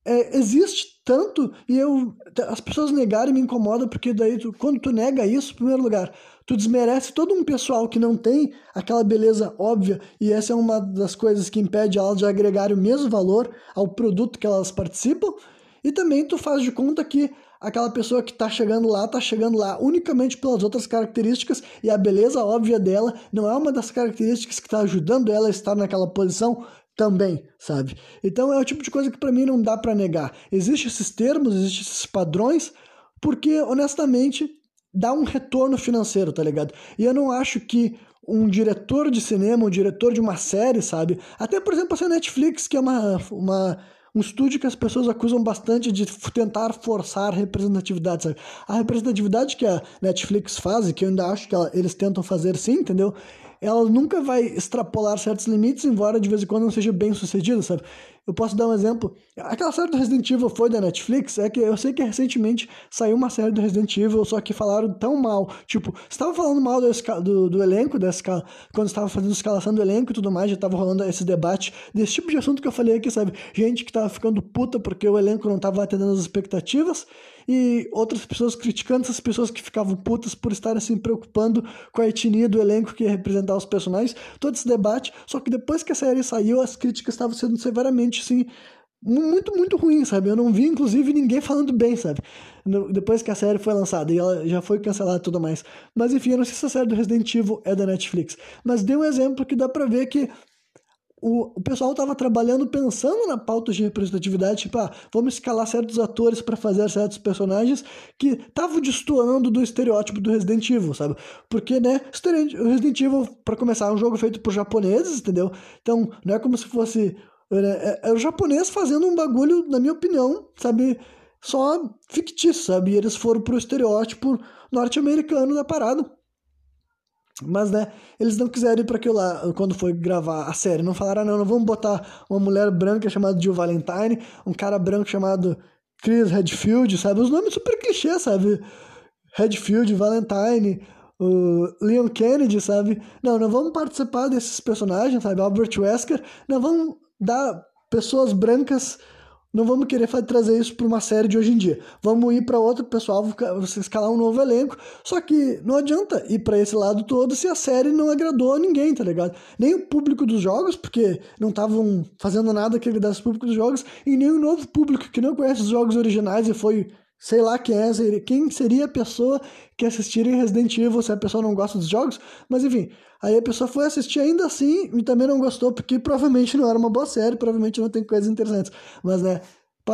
é, existe tanto e eu as pessoas negarem me incomoda porque daí tu, quando tu nega isso, em primeiro lugar, tu desmerece todo um pessoal que não tem aquela beleza óbvia e essa é uma das coisas que impede elas de agregar o mesmo valor ao produto que elas participam e também tu faz de conta que aquela pessoa que está chegando lá está chegando lá unicamente pelas outras características e a beleza óbvia dela não é uma das características que está ajudando ela a estar naquela posição também, sabe? Então é o tipo de coisa que para mim não dá para negar. Existem esses termos, existem esses padrões, porque honestamente dá um retorno financeiro, tá ligado? E eu não acho que um diretor de cinema, um diretor de uma série, sabe? Até por exemplo a Netflix, que é uma, uma um estúdio que as pessoas acusam bastante de tentar forçar representatividade, sabe? A representatividade que a Netflix faz, e que eu ainda acho que ela, eles tentam fazer sim, entendeu? Ela nunca vai extrapolar certos limites, embora de vez em quando não seja bem sucedida, sabe? Eu posso dar um exemplo. Aquela série do Resident Evil foi da Netflix, é que eu sei que recentemente saiu uma série do Resident Evil, só que falaram tão mal. Tipo, estava falando mal do, do, do elenco, dessa, quando estava fazendo escalação do elenco e tudo mais, já estava rolando esse debate desse tipo de assunto que eu falei aqui, sabe? Gente que estava ficando puta porque o elenco não estava atendendo as expectativas e outras pessoas criticando essas pessoas que ficavam putas por estarem se preocupando com a etnia do elenco que ia representar os personagens, todo esse debate, só que depois que a série saiu, as críticas estavam sendo severamente assim, muito, muito ruim, sabe? Eu não vi, inclusive, ninguém falando bem, sabe? Depois que a série foi lançada e ela já foi cancelada e tudo mais. Mas enfim, eu não sei se a série do Resident Evil é da Netflix. Mas deu um exemplo que dá pra ver que o, o pessoal tava trabalhando pensando na pauta de representatividade, tipo, ah, vamos escalar certos atores para fazer certos personagens que estavam destoando do estereótipo do Resident Evil, sabe? Porque, né, o Resident Evil, para começar, é um jogo feito por japoneses, entendeu? Então, não é como se fosse é, é o japonês fazendo um bagulho, na minha opinião, sabe? Só fictício, sabe? E eles foram pro estereótipo norte-americano da parada. Mas, né, eles não quiseram ir para aquilo lá quando foi gravar a série. Não falaram, ah, não, não vamos botar uma mulher branca chamada Jill Valentine, um cara branco chamado Chris Redfield, sabe? Os nomes super clichê, sabe? Redfield, Valentine, o Leon Kennedy, sabe? Não, não vamos participar desses personagens, sabe? Albert Wesker. Não, vamos dar pessoas brancas. Não vamos querer trazer isso para uma série de hoje em dia. Vamos ir para outro pessoal, você escalar um novo elenco. Só que não adianta ir para esse lado todo se a série não agradou a ninguém, tá ligado? Nem o público dos jogos, porque não estavam fazendo nada que agradasse o público dos jogos, e nem o novo público que não conhece os jogos originais e foi sei lá quem é, quem seria a pessoa que assistiria Resident Evil se a pessoa não gosta dos jogos, mas enfim, aí a pessoa foi assistir ainda assim e também não gostou, porque provavelmente não era uma boa série, provavelmente não tem coisas interessantes, mas né,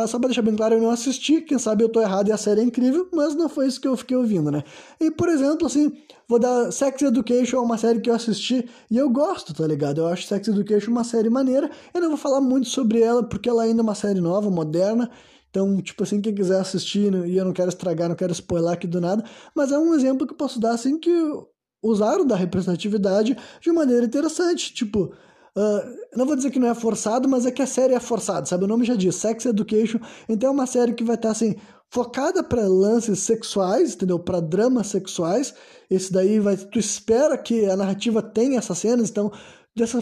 só pra deixar bem claro, eu não assisti, quem sabe eu tô errado e a série é incrível, mas não foi isso que eu fiquei ouvindo, né? E, por exemplo, assim, vou dar Sex Education, é uma série que eu assisti e eu gosto, tá ligado? Eu acho Sex Education uma série maneira, eu não vou falar muito sobre ela, porque ela ainda é uma série nova, moderna, então, tipo assim, quem quiser assistir, né, e eu não quero estragar, não quero spoiler aqui do nada, mas é um exemplo que eu posso dar, assim, que usaram da representatividade de maneira interessante. Tipo, uh, não vou dizer que não é forçado, mas é que a série é forçada, sabe? O nome já diz, Sex Education. Então é uma série que vai estar, assim, focada para lances sexuais, entendeu? Para dramas sexuais. Esse daí vai, tu espera que a narrativa tenha essas cenas, então dessa,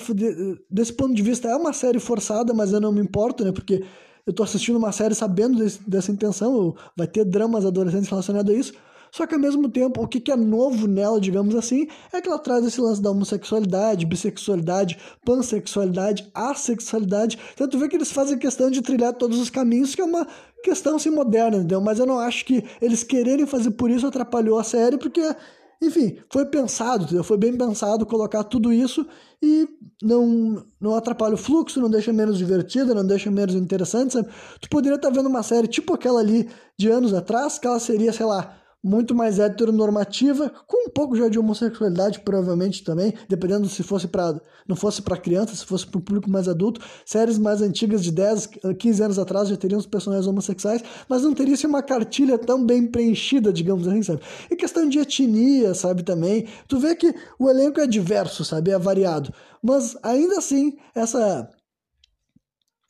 desse ponto de vista é uma série forçada, mas eu não me importo, né? Porque eu tô assistindo uma série sabendo desse, dessa intenção, vai ter dramas adolescentes relacionados a isso. Só que ao mesmo tempo, o que, que é novo nela, digamos assim, é que ela traz esse lance da homossexualidade, bissexualidade, pansexualidade, assexualidade. Tu vê que eles fazem questão de trilhar todos os caminhos, que é uma questão assim moderna, entendeu? Mas eu não acho que eles quererem fazer por isso atrapalhou a série, porque enfim, foi pensado, entendeu? foi bem pensado colocar tudo isso e não, não atrapalha o fluxo, não deixa menos divertida, não deixa menos interessante, sabe? Tu poderia estar vendo uma série tipo aquela ali de anos atrás, que ela seria, sei lá, muito mais heteronormativa, com um pouco já de homossexualidade, provavelmente também, dependendo se fosse para não fosse para criança, se fosse para o público mais adulto. Séries mais antigas de 10, 15 anos atrás já teriam os personagens homossexuais, mas não teria uma cartilha tão bem preenchida, digamos assim, sabe? E questão de etnia, sabe, também. Tu vê que o elenco é diverso, sabe? É variado. Mas ainda assim, essa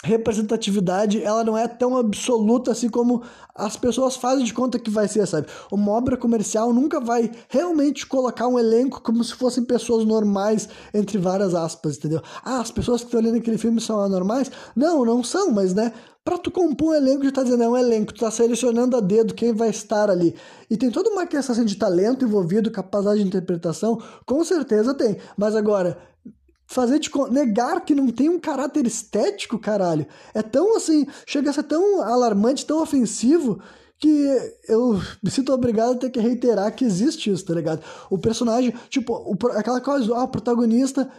representatividade ela não é tão absoluta assim como as pessoas fazem de conta que vai ser, sabe? Uma obra comercial nunca vai realmente colocar um elenco como se fossem pessoas normais, entre várias aspas, entendeu? Ah, as pessoas que estão olhando aquele filme são anormais? Não, não são, mas né? Pra tu compor um elenco, já tá dizendo, é um elenco, tu tá selecionando a dedo quem vai estar ali. E tem toda uma questão assim, de talento envolvido, capacidade de interpretação, com certeza tem. Mas agora, fazer de negar que não tem um caráter estético, caralho. É tão assim, chega a ser tão alarmante, tão ofensivo que eu me sinto obrigado a ter que reiterar que existe isso, tá ligado? O personagem, tipo, o, aquela coisa, ah, o protagonista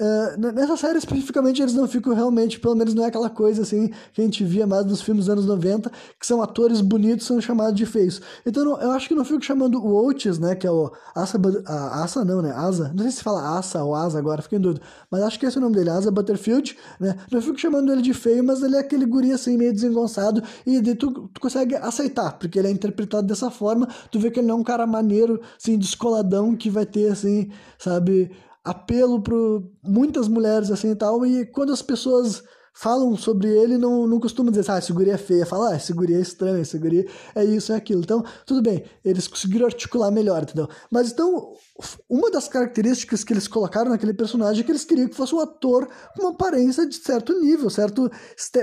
Uh, nessa série especificamente eles não ficam realmente, pelo menos não é aquela coisa assim que a gente via mais nos filmes dos anos 90, que são atores bonitos são chamados de feios. Então não, eu acho que não fico chamando o Oates, né, que é o Asa, a Asa não, né, Asa, não sei se fala Asa ou Asa agora, fiquei em dúvida, mas acho que esse é o nome dele, Asa Butterfield, né, não fico chamando ele de feio, mas ele é aquele guri assim meio desengonçado. E de, tu, tu consegue aceitar, porque ele é interpretado dessa forma, tu vê que ele não é um cara maneiro, assim, descoladão que vai ter assim, sabe apelo para muitas mulheres assim e tal, e quando as pessoas falam sobre ele, não, não costumam dizer, ah, esse guri é feia, fala, ah, esse guri é estranho, esse guri é isso, é aquilo. Então, tudo bem, eles conseguiram articular melhor, entendeu? Mas então, uma das características que eles colocaram naquele personagem é que eles queriam que fosse um ator com uma aparência de certo nível, certo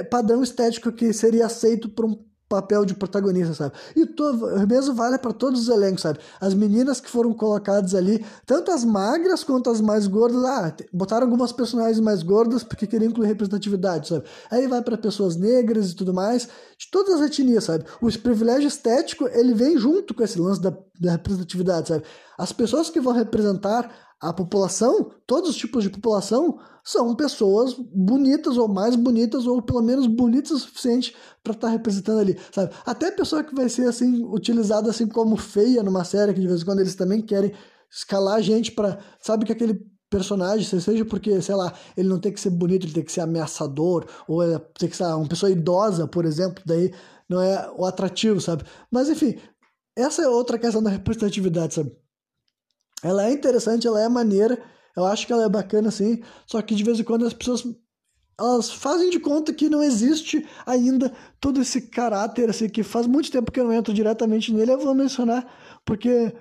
padrão estético que seria aceito por um papel de protagonista, sabe? E o mesmo vale para todos os elencos, sabe? As meninas que foram colocadas ali, tanto as magras quanto as mais gordas, ah, botaram algumas personagens mais gordas porque queriam incluir representatividade, sabe? Aí vai para pessoas negras e tudo mais, de todas as etnias, sabe? O privilégio estético, ele vem junto com esse lance da, da representatividade, sabe? As pessoas que vão representar a população, todos os tipos de população, são pessoas bonitas ou mais bonitas ou pelo menos bonitas o suficiente para estar tá representando ali, sabe? Até a pessoa que vai ser assim utilizada assim como feia numa série que de vez em quando eles também querem escalar a gente para, sabe que aquele personagem, seja porque, sei lá, ele não tem que ser bonito, ele tem que ser ameaçador, ou tem que ser uma pessoa idosa, por exemplo, daí não é o atrativo, sabe? Mas enfim, essa é outra questão da representatividade, sabe? Ela é interessante, ela é maneira, eu acho que ela é bacana assim, só que de vez em quando as pessoas elas fazem de conta que não existe ainda todo esse caráter assim que faz muito tempo que eu não entro diretamente nele, eu vou mencionar porque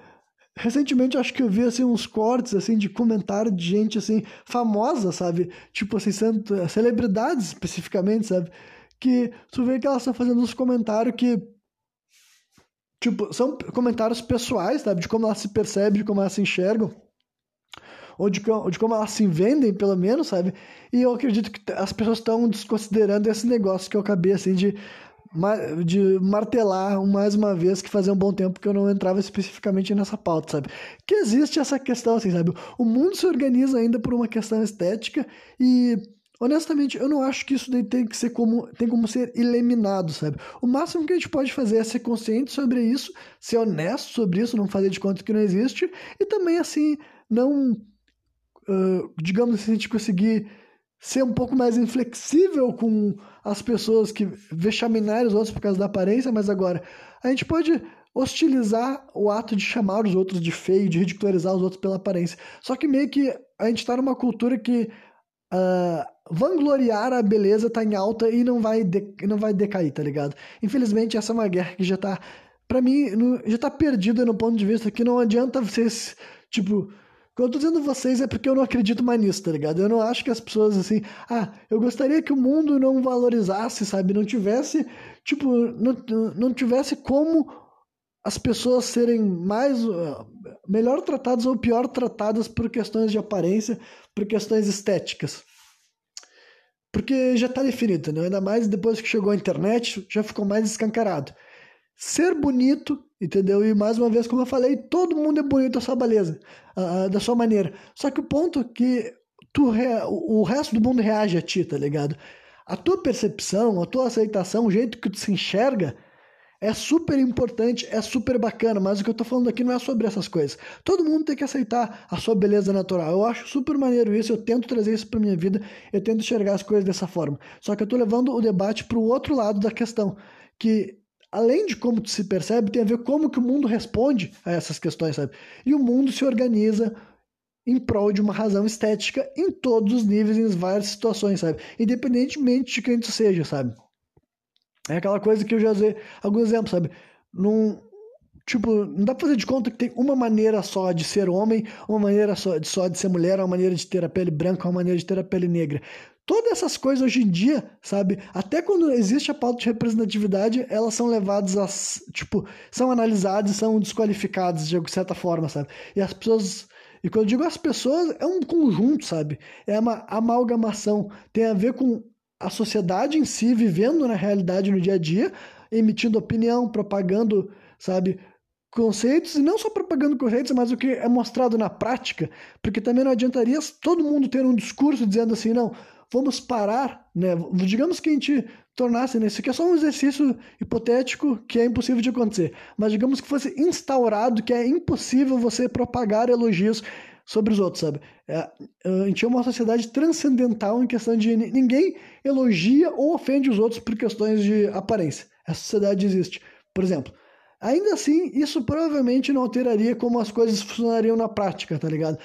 recentemente acho que eu vi assim uns cortes assim de comentário de gente assim famosa, sabe? Tipo assim, celebridades especificamente, sabe? Que tu vê que elas estão fazendo uns comentários que Tipo, são comentários pessoais, sabe? De como elas se percebem, de como elas se enxergam. Ou de, ou de como elas se vendem, pelo menos, sabe? E eu acredito que as pessoas estão desconsiderando esse negócio que eu acabei, assim, de, de martelar mais uma vez, que fazia um bom tempo que eu não entrava especificamente nessa pauta, sabe? Que existe essa questão, assim, sabe? O mundo se organiza ainda por uma questão estética e Honestamente, eu não acho que isso daí tem que ser como tem como ser eliminado, sabe? O máximo que a gente pode fazer é ser consciente sobre isso, ser honesto sobre isso, não fazer de conta que não existe e também assim não, uh, digamos assim, a gente conseguir ser um pouco mais inflexível com as pessoas que vexaminarem os outros por causa da aparência, mas agora a gente pode hostilizar o ato de chamar os outros de feio, de ridicularizar os outros pela aparência. Só que meio que a gente está numa cultura que uh, vangloriar a beleza tá em alta e não vai, de, não vai decair, tá ligado? Infelizmente, essa é uma guerra que já tá, pra mim, no, já tá perdida no ponto de vista que não adianta vocês, tipo, Quando eu tô dizendo vocês é porque eu não acredito mais nisso, tá ligado? Eu não acho que as pessoas assim, ah, eu gostaria que o mundo não valorizasse, sabe? Não tivesse, tipo, não, não tivesse como as pessoas serem mais uh, melhor tratadas ou pior tratadas por questões de aparência, por questões estéticas. Porque já está definido, né? ainda mais depois que chegou a internet, já ficou mais escancarado. Ser bonito, entendeu? E mais uma vez, como eu falei, todo mundo é bonito da sua beleza, uh, da sua maneira. Só que o ponto é que tu, o resto do mundo reage a ti, tá ligado? A tua percepção, a tua aceitação, o jeito que tu se enxerga, é super importante, é super bacana, mas o que eu tô falando aqui não é sobre essas coisas. Todo mundo tem que aceitar a sua beleza natural. Eu acho super maneiro isso, eu tento trazer isso pra minha vida, eu tento enxergar as coisas dessa forma. Só que eu tô levando o debate pro outro lado da questão, que além de como tu se percebe, tem a ver como que o mundo responde a essas questões, sabe? E o mundo se organiza em prol de uma razão estética em todos os níveis, em várias situações, sabe? Independentemente de quem tu seja, sabe? É aquela coisa que eu já usei alguns exemplos, sabe? Num, tipo, não dá pra fazer de conta que tem uma maneira só de ser homem, uma maneira só de, só de ser mulher, uma maneira de ter a pele branca, uma maneira de ter a pele negra. Todas essas coisas hoje em dia, sabe? Até quando existe a pauta de representatividade, elas são levadas a. Tipo, são analisadas são desqualificadas de certa forma, sabe? E as pessoas. E quando eu digo as pessoas, é um conjunto, sabe? É uma amalgamação. Tem a ver com a sociedade em si vivendo na realidade no dia a dia, emitindo opinião, propagando, sabe, conceitos, e não só propagando conceitos, mas o que é mostrado na prática, porque também não adiantaria todo mundo ter um discurso dizendo assim, não, vamos parar, né? Digamos que a gente tornasse, né? Isso aqui é só um exercício hipotético que é impossível de acontecer, mas digamos que fosse instaurado que é impossível você propagar elogios sobre os outros, sabe? É, a gente é uma sociedade transcendental em questão de ninguém elogia ou ofende os outros por questões de aparência. Essa sociedade existe. Por exemplo, ainda assim, isso provavelmente não alteraria como as coisas funcionariam na prática, tá ligado?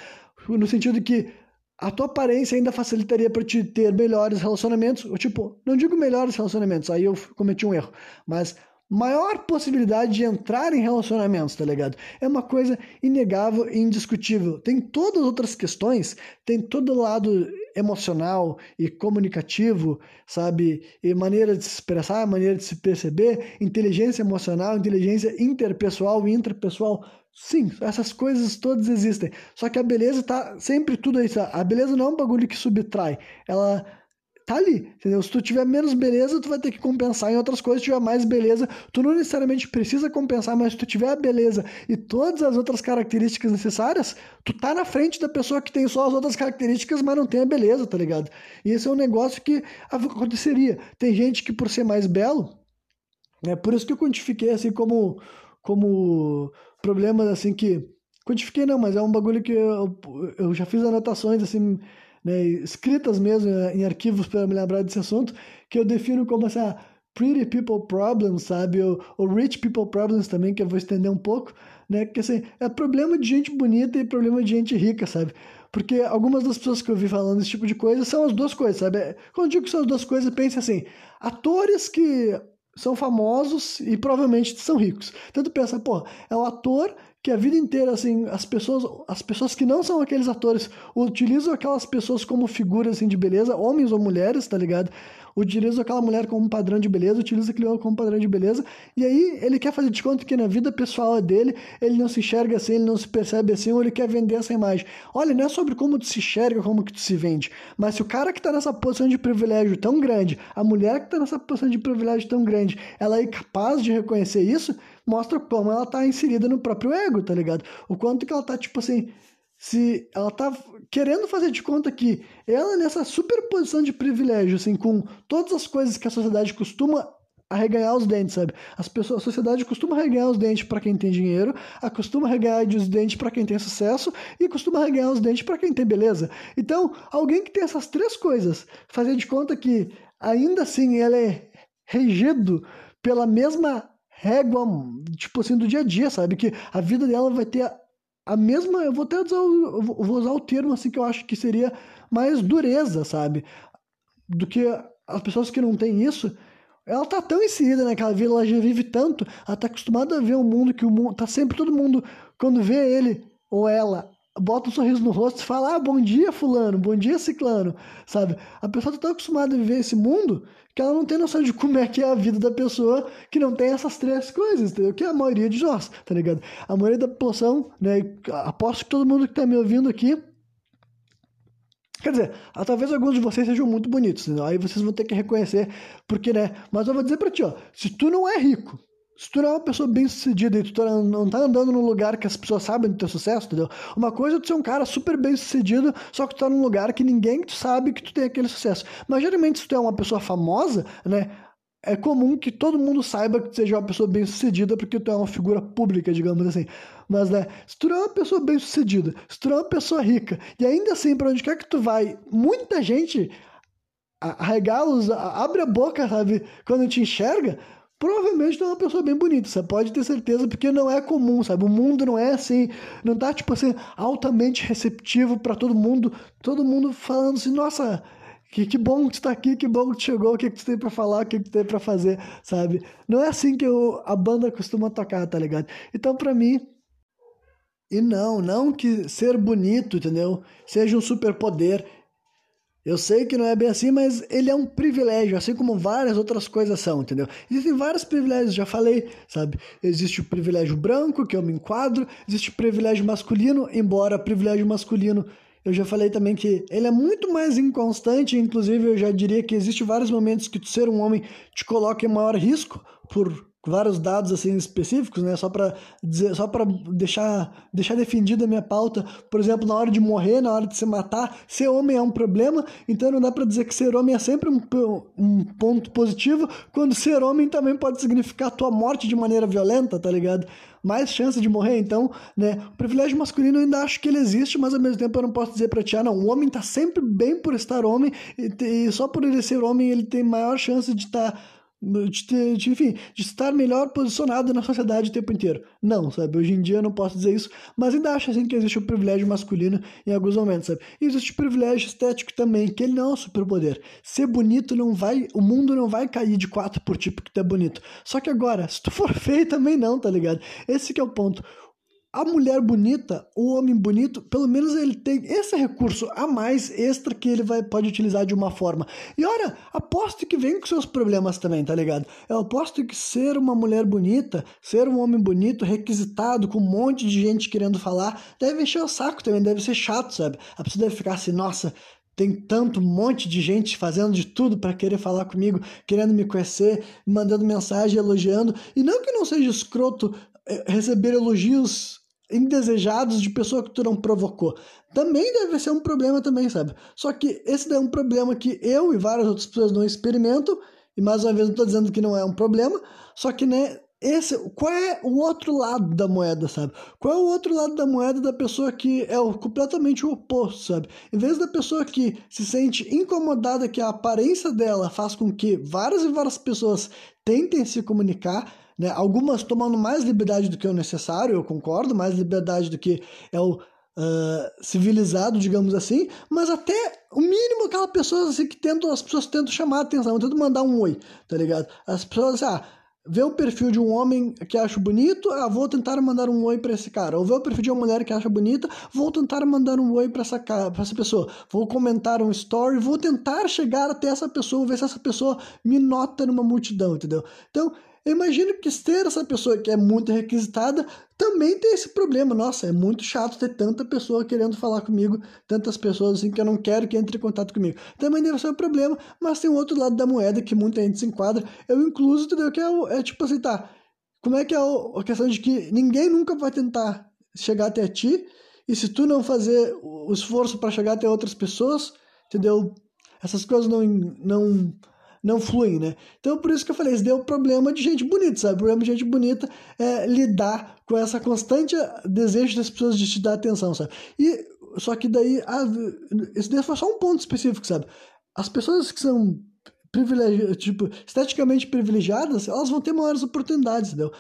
No sentido que a tua aparência ainda facilitaria para te ter melhores relacionamentos, ou tipo, não digo melhores relacionamentos, aí eu cometi um erro, mas maior possibilidade de entrar em relacionamentos, tá ligado? É uma coisa inegável e indiscutível. Tem todas as outras questões, tem todo lado emocional e comunicativo, sabe? E maneira de se expressar, maneira de se perceber, inteligência emocional, inteligência interpessoal e intrapessoal. Sim, essas coisas todas existem. Só que a beleza tá sempre tudo isso. A beleza não é um bagulho que subtrai. Ela tá ali, entendeu? Se tu tiver menos beleza, tu vai ter que compensar em outras coisas. Se tiver mais beleza, tu não necessariamente precisa compensar, mas se tu tiver a beleza e todas as outras características necessárias, tu tá na frente da pessoa que tem só as outras características, mas não tem a beleza, tá ligado? E esse é um negócio que aconteceria. Tem gente que por ser mais belo, é por isso que eu quantifiquei assim como como problemas assim que quantifiquei não, mas é um bagulho que eu, eu já fiz anotações assim né, escritas mesmo eh, em arquivos para me lembrar desse assunto, que eu defino como essa pretty people problems, sabe? Ou, ou rich people problems também, que eu vou estender um pouco, né? Que assim, é problema de gente bonita e problema de gente rica, sabe? Porque algumas das pessoas que eu vi falando esse tipo de coisa são as duas coisas, sabe? Quando eu digo que são as duas coisas, pense assim, atores que são famosos e provavelmente são ricos. Tu pensa, pô, é um ator que a vida inteira, assim, as pessoas, as pessoas que não são aqueles atores utilizam aquelas pessoas como figuras assim, de beleza, homens ou mulheres, tá ligado? Utilizam aquela mulher como padrão de beleza, utiliza aquele homem como padrão de beleza, e aí ele quer fazer de conta que na vida pessoal dele, ele não se enxerga assim, ele não se percebe assim, ou ele quer vender essa imagem. Olha, não é sobre como tu se enxerga, como que tu se vende, mas se o cara que tá nessa posição de privilégio tão grande, a mulher que tá nessa posição de privilégio tão grande, ela é capaz de reconhecer isso, mostra como ela tá inserida no próprio ego, tá ligado? O quanto que ela tá, tipo assim, se ela tá querendo fazer de conta que ela nessa superposição de privilégio, assim, com todas as coisas que a sociedade costuma arreganhar os dentes, sabe? As pessoas, a sociedade costuma arreganhar os dentes para quem tem dinheiro, costuma arreganhar os dentes para quem tem sucesso e costuma arreganhar os dentes para quem tem beleza. Então, alguém que tem essas três coisas, fazer de conta que ainda assim ela é regido pela mesma régua, tipo assim, do dia a dia, sabe? Que a vida dela vai ter a, mesma. Eu vou até usar, vou usar o termo assim que eu acho que seria mais dureza, sabe? Do que as pessoas que não têm isso. Ela tá tão inserida naquela vida, ela já vive tanto, ela tá acostumada a ver o um mundo que o mundo. Tá sempre todo mundo, quando vê ele ou ela bota um sorriso no rosto e fala: ah, bom dia, fulano, bom dia, ciclano, sabe? A pessoa tá tão acostumada a viver esse mundo que ela não tem noção de como é que é a vida da pessoa que não tem essas três coisas, entendeu? Que é a maioria de nós, tá ligado? A maioria da população, né? Aposto que todo mundo que tá me ouvindo aqui. Quer dizer, talvez alguns de vocês sejam muito bonitos, entendeu? aí vocês vão ter que reconhecer, porque, né? Mas eu vou dizer pra ti, ó, se tu não é rico, se tu não é uma pessoa bem sucedida e tu tá, não tá andando num lugar que as pessoas sabem do teu sucesso, entendeu? Uma coisa é tu ser um cara super bem sucedido, só que tu tá num lugar que ninguém sabe que tu tem aquele sucesso. Mas geralmente se tu é uma pessoa famosa, né? É comum que todo mundo saiba que tu seja uma pessoa bem sucedida porque tu é uma figura pública, digamos assim. Mas, né, se tu é uma pessoa bem sucedida, se tu é uma pessoa rica, e ainda assim, para onde quer que tu vai, muita gente arregala, abre a boca, sabe, quando te enxerga, provavelmente tu é uma pessoa bem bonita, você pode ter certeza, porque não é comum, sabe? O mundo não é assim, não tá, tipo assim, altamente receptivo para todo mundo, todo mundo falando assim, nossa, que, que bom que tu tá aqui, que bom que tu chegou, o que, que tu tem pra falar, o que, que tu tem pra fazer, sabe? Não é assim que eu, a banda costuma tocar, tá ligado? Então, pra mim, e não, não que ser bonito, entendeu? Seja um superpoder. Eu sei que não é bem assim, mas ele é um privilégio, assim como várias outras coisas são, entendeu? Existem vários privilégios, já falei, sabe? Existe o privilégio branco, que eu me enquadro, existe o privilégio masculino, embora privilégio masculino, eu já falei também que ele é muito mais inconstante, inclusive eu já diria que existe vários momentos que ser um homem te coloca em maior risco por vários dados assim específicos, né? Só para dizer, só para deixar deixar defendida a minha pauta, por exemplo, na hora de morrer, na hora de se matar, ser homem é um problema, então não dá para dizer que ser homem é sempre um, um ponto positivo, quando ser homem também pode significar tua morte de maneira violenta, tá ligado? Mais chance de morrer, então, né? O privilégio masculino eu ainda acho que ele existe, mas ao mesmo tempo eu não posso dizer para ti, ah, não, o homem tá sempre bem por estar homem e, e só por ele ser homem ele tem maior chance de estar tá de, ter, de, enfim, de estar melhor posicionado na sociedade o tempo inteiro. Não, sabe? Hoje em dia eu não posso dizer isso, mas ainda acho assim que existe o privilégio masculino em alguns momentos, sabe? E existe o privilégio estético também, que ele não é um superpoder. Ser bonito não vai, o mundo não vai cair de quatro por tipo que tu é bonito. Só que agora, se tu for feio também não, tá ligado? Esse que é o ponto a mulher bonita, o homem bonito, pelo menos ele tem esse recurso a mais extra que ele vai, pode utilizar de uma forma. E olha, aposto que vem com seus problemas também, tá ligado? Eu aposto que ser uma mulher bonita, ser um homem bonito, requisitado, com um monte de gente querendo falar, deve encher o saco também, deve ser chato, sabe? A pessoa deve ficar assim, nossa, tem tanto monte de gente fazendo de tudo para querer falar comigo, querendo me conhecer, mandando mensagem, elogiando. E não que não seja escroto eh, receber elogios indesejados de pessoa que tu não provocou. Também deve ser um problema também, sabe? Só que esse é um problema que eu e várias outras pessoas não experimentam, e mais uma vez não estou dizendo que não é um problema, só que, né, esse, qual é o outro lado da moeda, sabe? Qual é o outro lado da moeda da pessoa que é o, completamente o oposto, sabe? Em vez da pessoa que se sente incomodada que a aparência dela faz com que várias e várias pessoas tentem se comunicar, né? Algumas tomando mais liberdade do que é o necessário, eu concordo, mais liberdade do que é o uh, civilizado, digamos assim, mas até o mínimo aquela pessoa assim, que tentam, as pessoas tentam chamar a atenção, tentam mandar um oi, tá ligado? As pessoas assim, ah, vê o perfil de um homem que acho bonito, ah, vou tentar mandar um oi para esse cara. Ou vê o perfil de uma mulher que acha bonita, vou tentar mandar um oi para essa, pra essa pessoa. Vou comentar um story, vou tentar chegar até essa pessoa, ver se essa pessoa me nota numa multidão, entendeu? Então, eu imagino que ter essa pessoa que é muito requisitada também tem esse problema. Nossa, é muito chato ter tanta pessoa querendo falar comigo, tantas pessoas assim que eu não quero que entre em contato comigo. Também deve ser um problema, mas tem um outro lado da moeda que muita gente se enquadra. Eu incluso, entendeu? Que é, é tipo assim, tá. Como é que é a questão de que ninguém nunca vai tentar chegar até ti, e se tu não fazer o esforço para chegar até outras pessoas, entendeu? Essas coisas não, não não fluem, né? Então, por isso que eu falei, isso deu problema de gente bonita, sabe? O problema de gente bonita é lidar com essa constante desejo das pessoas de te dar atenção, sabe? E, só que daí, esse daí foi só um ponto específico, sabe? As pessoas que são privilegiadas, tipo, esteticamente privilegiadas, elas vão ter maiores oportunidades, entendeu?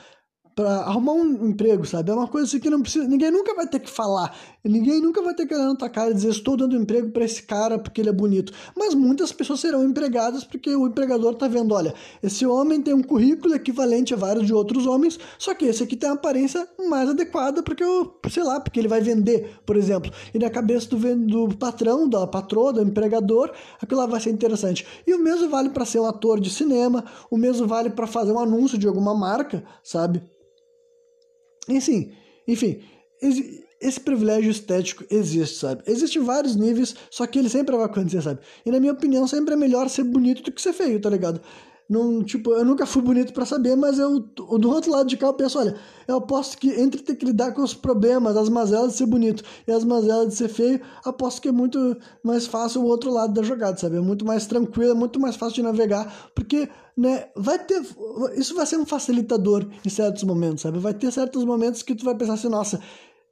para arrumar um emprego, sabe? É uma coisa assim que não precisa, ninguém nunca vai ter que falar Ninguém nunca vai ter que olhar na tua cara e dizer estou dando emprego para esse cara porque ele é bonito. Mas muitas pessoas serão empregadas porque o empregador está vendo, olha, esse homem tem um currículo equivalente a vários de outros homens, só que esse aqui tem a aparência mais adequada porque eu, sei lá, porque ele vai vender, por exemplo. E na cabeça do, do patrão, da patroa, do empregador, aquilo lá vai ser interessante. E o mesmo vale para ser um ator de cinema, o mesmo vale para fazer um anúncio de alguma marca, sabe? Enfim, enfim, esse privilégio estético existe, sabe? Existem vários níveis, só que ele sempre vai acontecer, sabe? E na minha opinião, sempre é melhor ser bonito do que ser feio, tá ligado? Não, tipo, eu nunca fui bonito para saber, mas eu do outro lado de cá eu penso, olha, eu aposto que entre ter que lidar com os problemas, as mazelas de ser bonito e as mazelas de ser feio, aposto que é muito mais fácil o outro lado da jogada, sabe? É muito mais tranquilo, é muito mais fácil de navegar, porque, né, vai ter isso vai ser um facilitador em certos momentos, sabe? Vai ter certos momentos que tu vai pensar assim, nossa,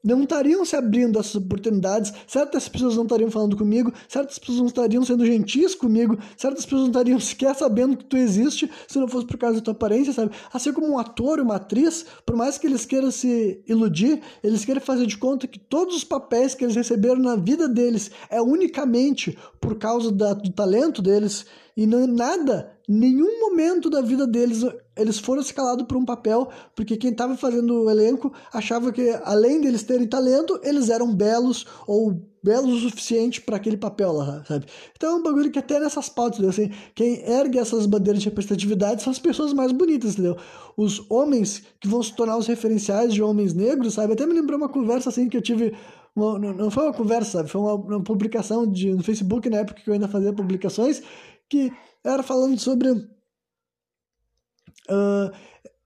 não estariam se abrindo essas oportunidades, certas pessoas não estariam falando comigo, certas pessoas não estariam sendo gentis comigo, certas pessoas não estariam sequer sabendo que tu existe se não fosse por causa da tua aparência, sabe? Assim como um ator uma atriz, por mais que eles queiram se iludir, eles querem fazer de conta que todos os papéis que eles receberam na vida deles é unicamente por causa da, do talento deles e não nada, nenhum momento da vida deles eles foram escalados por um papel, porque quem estava fazendo o elenco achava que além deles terem talento, eles eram belos ou belos o suficiente para aquele papel lá, sabe? Então é um bagulho que até nessas pautas, assim, quem ergue essas bandeiras de representatividade são as pessoas mais bonitas, entendeu? Os homens que vão se tornar os referenciais de homens negros, sabe? Até me lembrou uma conversa assim que eu tive uma, não foi uma conversa, sabe? Foi uma, uma publicação de, no Facebook, na época que eu ainda fazia publicações, que era falando sobre. Uh,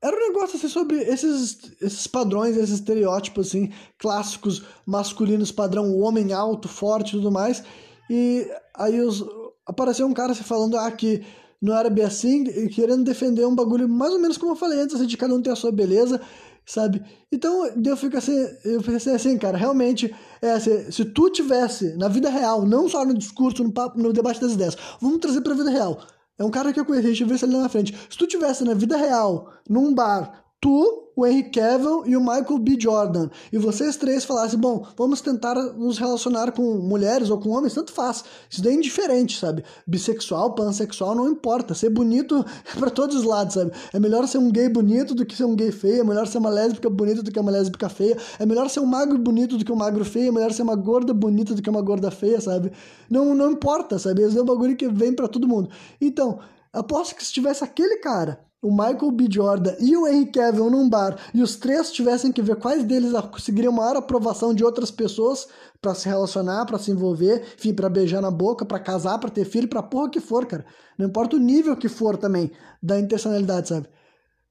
era um negócio assim sobre esses, esses padrões, esses estereótipos assim, clássicos masculinos, padrão, homem alto, forte e tudo mais. E aí os, apareceu um cara assim, falando ah, que não era bem assim, querendo defender um bagulho mais ou menos como eu falei antes, assim, de cada um ter a sua beleza, sabe? Então eu fico assim, eu pensei assim, cara, realmente, é assim, se tu tivesse na vida real, não só no discurso, no papo, no debate das ideias, vamos trazer pra vida real. É um cara que eu conheci, deixa eu ver se ele é na frente. Se tu tivesse na vida real, num bar, tu o Henry Cavill e o Michael B. Jordan, e vocês três falassem, bom, vamos tentar nos relacionar com mulheres ou com homens, tanto faz. Isso daí é indiferente, sabe? Bissexual, pansexual, não importa. Ser bonito é pra todos os lados, sabe? É melhor ser um gay bonito do que ser um gay feio, é melhor ser uma lésbica bonita do que uma lésbica feia, é melhor ser um magro bonito do que um magro feio, é melhor ser uma gorda bonita do que uma gorda feia, sabe? Não, não importa, sabe? Esse é um bagulho que vem para todo mundo. Então, aposto que se tivesse aquele cara o Michael B. Jordan e o Henry Cavill num bar e os três tivessem que ver quais deles conseguiriam maior aprovação de outras pessoas para se relacionar, para se envolver, enfim, para beijar na boca, para casar, para ter filho, para porra que for, cara. Não importa o nível que for também da intencionalidade, sabe?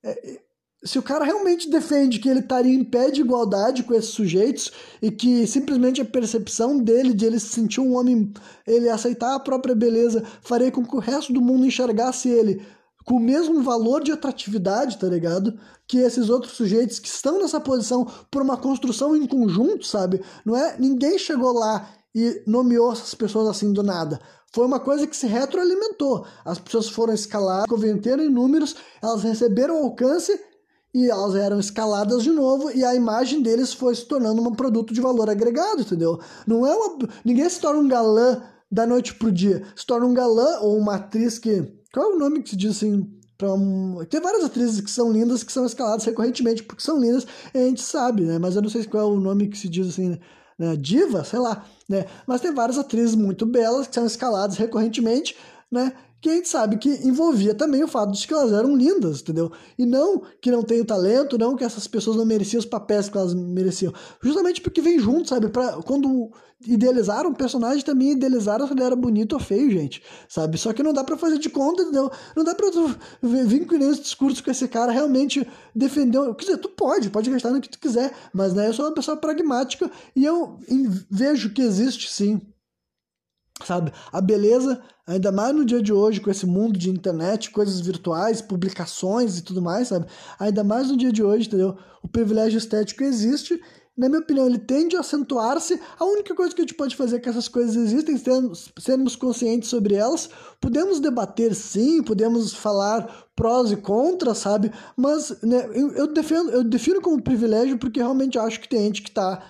É, se o cara realmente defende que ele estaria em pé de igualdade com esses sujeitos e que simplesmente a percepção dele, de ele se sentir um homem, ele aceitar a própria beleza, faria com que o resto do mundo enxergasse ele com o mesmo valor de atratividade, tá ligado? Que esses outros sujeitos que estão nessa posição por uma construção em conjunto, sabe? Não é ninguém chegou lá e nomeou essas pessoas assim do nada. Foi uma coisa que se retroalimentou. As pessoas foram escaladas, converteram em números, elas receberam alcance e elas eram escaladas de novo e a imagem deles foi se tornando um produto de valor agregado, entendeu? Não é uma ninguém se torna um galã da noite pro dia, se torna um galã ou uma atriz que qual é o nome que se diz assim? Um... Tem várias atrizes que são lindas que são escaladas recorrentemente porque são lindas, a gente sabe, né? Mas eu não sei qual é o nome que se diz assim, né? Diva, sei lá, né? Mas tem várias atrizes muito belas que são escaladas recorrentemente, né? Que a gente sabe que envolvia também o fato de que elas eram lindas, entendeu? E não que não tenham talento, não que essas pessoas não mereciam os papéis que elas mereciam. Justamente porque vem junto, sabe? Pra, quando idealizaram o personagem, também idealizaram se ele era bonito ou feio, gente, sabe? Só que não dá para fazer de conta, entendeu? Não dá pra vir com esse discurso com esse cara realmente defender. Quer dizer, tu pode, pode gastar no que tu quiser, mas né, eu sou uma pessoa pragmática e eu vejo que existe sim sabe? A beleza, ainda mais no dia de hoje, com esse mundo de internet, coisas virtuais, publicações e tudo mais, sabe? Ainda mais no dia de hoje, entendeu? O privilégio estético existe. Na minha opinião, ele tende a acentuar-se. A única coisa que a gente pode fazer é que essas coisas existem, sermos, conscientes sobre elas. Podemos debater, sim, podemos falar prós e contras, sabe? Mas né, eu, defendo, eu defino como privilégio porque realmente acho que tem gente que está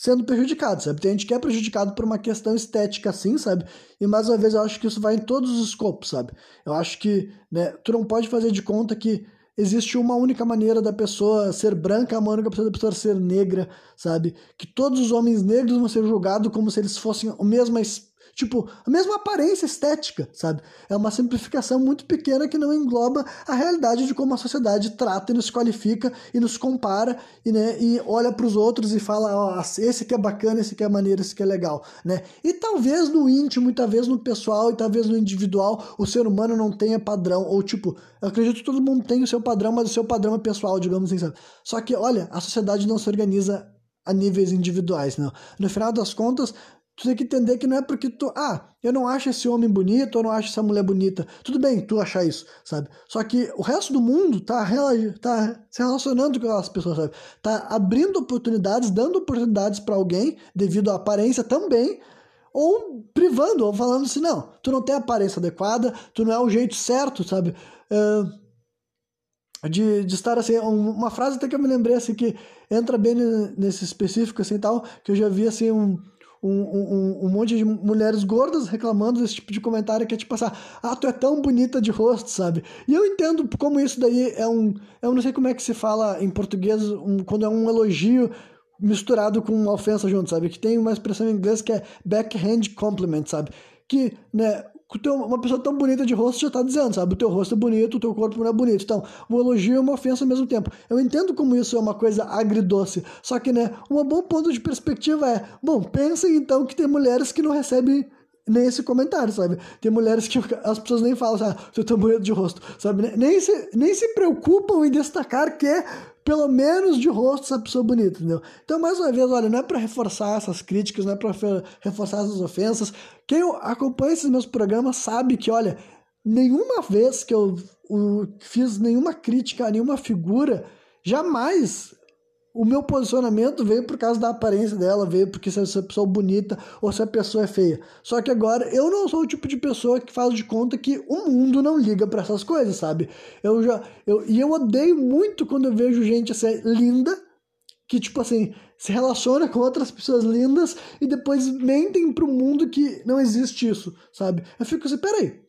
sendo prejudicado, sabe? Tem gente que é prejudicado por uma questão estética assim, sabe? E mais uma vez eu acho que isso vai em todos os escopos, sabe? Eu acho que, né, tu não pode fazer de conta que existe uma única maneira da pessoa ser branca, uma única maneira da pessoa ser negra, sabe? Que todos os homens negros vão ser julgados como se eles fossem a mesma espécie Tipo, a mesma aparência estética, sabe? É uma simplificação muito pequena que não engloba a realidade de como a sociedade trata e nos qualifica e nos compara e, né, e olha para os outros e fala: ó, oh, esse que é bacana, esse que é maneiro, esse que é legal, né? E talvez no íntimo, e talvez no pessoal, e talvez no individual, o ser humano não tenha padrão, ou tipo, eu acredito que todo mundo tem o seu padrão, mas o seu padrão é pessoal, digamos assim, sabe? Só que, olha, a sociedade não se organiza a níveis individuais, não. No final das contas, Tu tem que entender que não é porque tu, ah, eu não acho esse homem bonito, eu não acho essa mulher bonita. Tudo bem tu achar isso, sabe? Só que o resto do mundo tá, tá se relacionando com aquelas pessoas, sabe? Tá abrindo oportunidades, dando oportunidades para alguém devido à aparência também, ou privando, ou falando assim, não, tu não tem aparência adequada, tu não é o jeito certo, sabe? Uh, de, de estar assim, uma frase até que eu me lembrei assim que entra bem nesse específico assim tal, que eu já vi assim um um, um, um monte de mulheres gordas reclamando desse tipo de comentário que é tipo assim, ah, tu é tão bonita de rosto, sabe? E eu entendo como isso daí é um, eu não sei como é que se fala em português um, quando é um elogio misturado com uma ofensa junto, sabe? Que tem uma expressão em inglês que é backhand compliment, sabe? Que, né, uma pessoa tão bonita de rosto já tá dizendo, sabe? O teu rosto é bonito, o teu corpo não é bonito. Então, o elogio é uma ofensa ao mesmo tempo. Eu entendo como isso é uma coisa agridoce. Só que, né, um bom ponto de perspectiva é, bom, pensem então que tem mulheres que não recebem nem esse comentário, sabe? Tem mulheres que as pessoas nem falam, ah, você tá bonito de rosto, sabe? Nem se, nem se preocupam em destacar que pelo menos de rosto essa pessoa bonita, entendeu? Então, mais uma vez, olha, não é para reforçar essas críticas, não é para reforçar essas ofensas. Quem acompanha esses meus programas sabe que, olha, nenhuma vez que eu, fiz nenhuma crítica a nenhuma figura, jamais o meu posicionamento veio por causa da aparência dela, veio porque se essa pessoa é bonita ou se a pessoa é feia. Só que agora eu não sou o tipo de pessoa que faz de conta que o mundo não liga para essas coisas, sabe? Eu já eu, e eu odeio muito quando eu vejo gente assim linda que tipo assim, se relaciona com outras pessoas lindas e depois mentem pro mundo que não existe isso, sabe? Eu fico assim, peraí,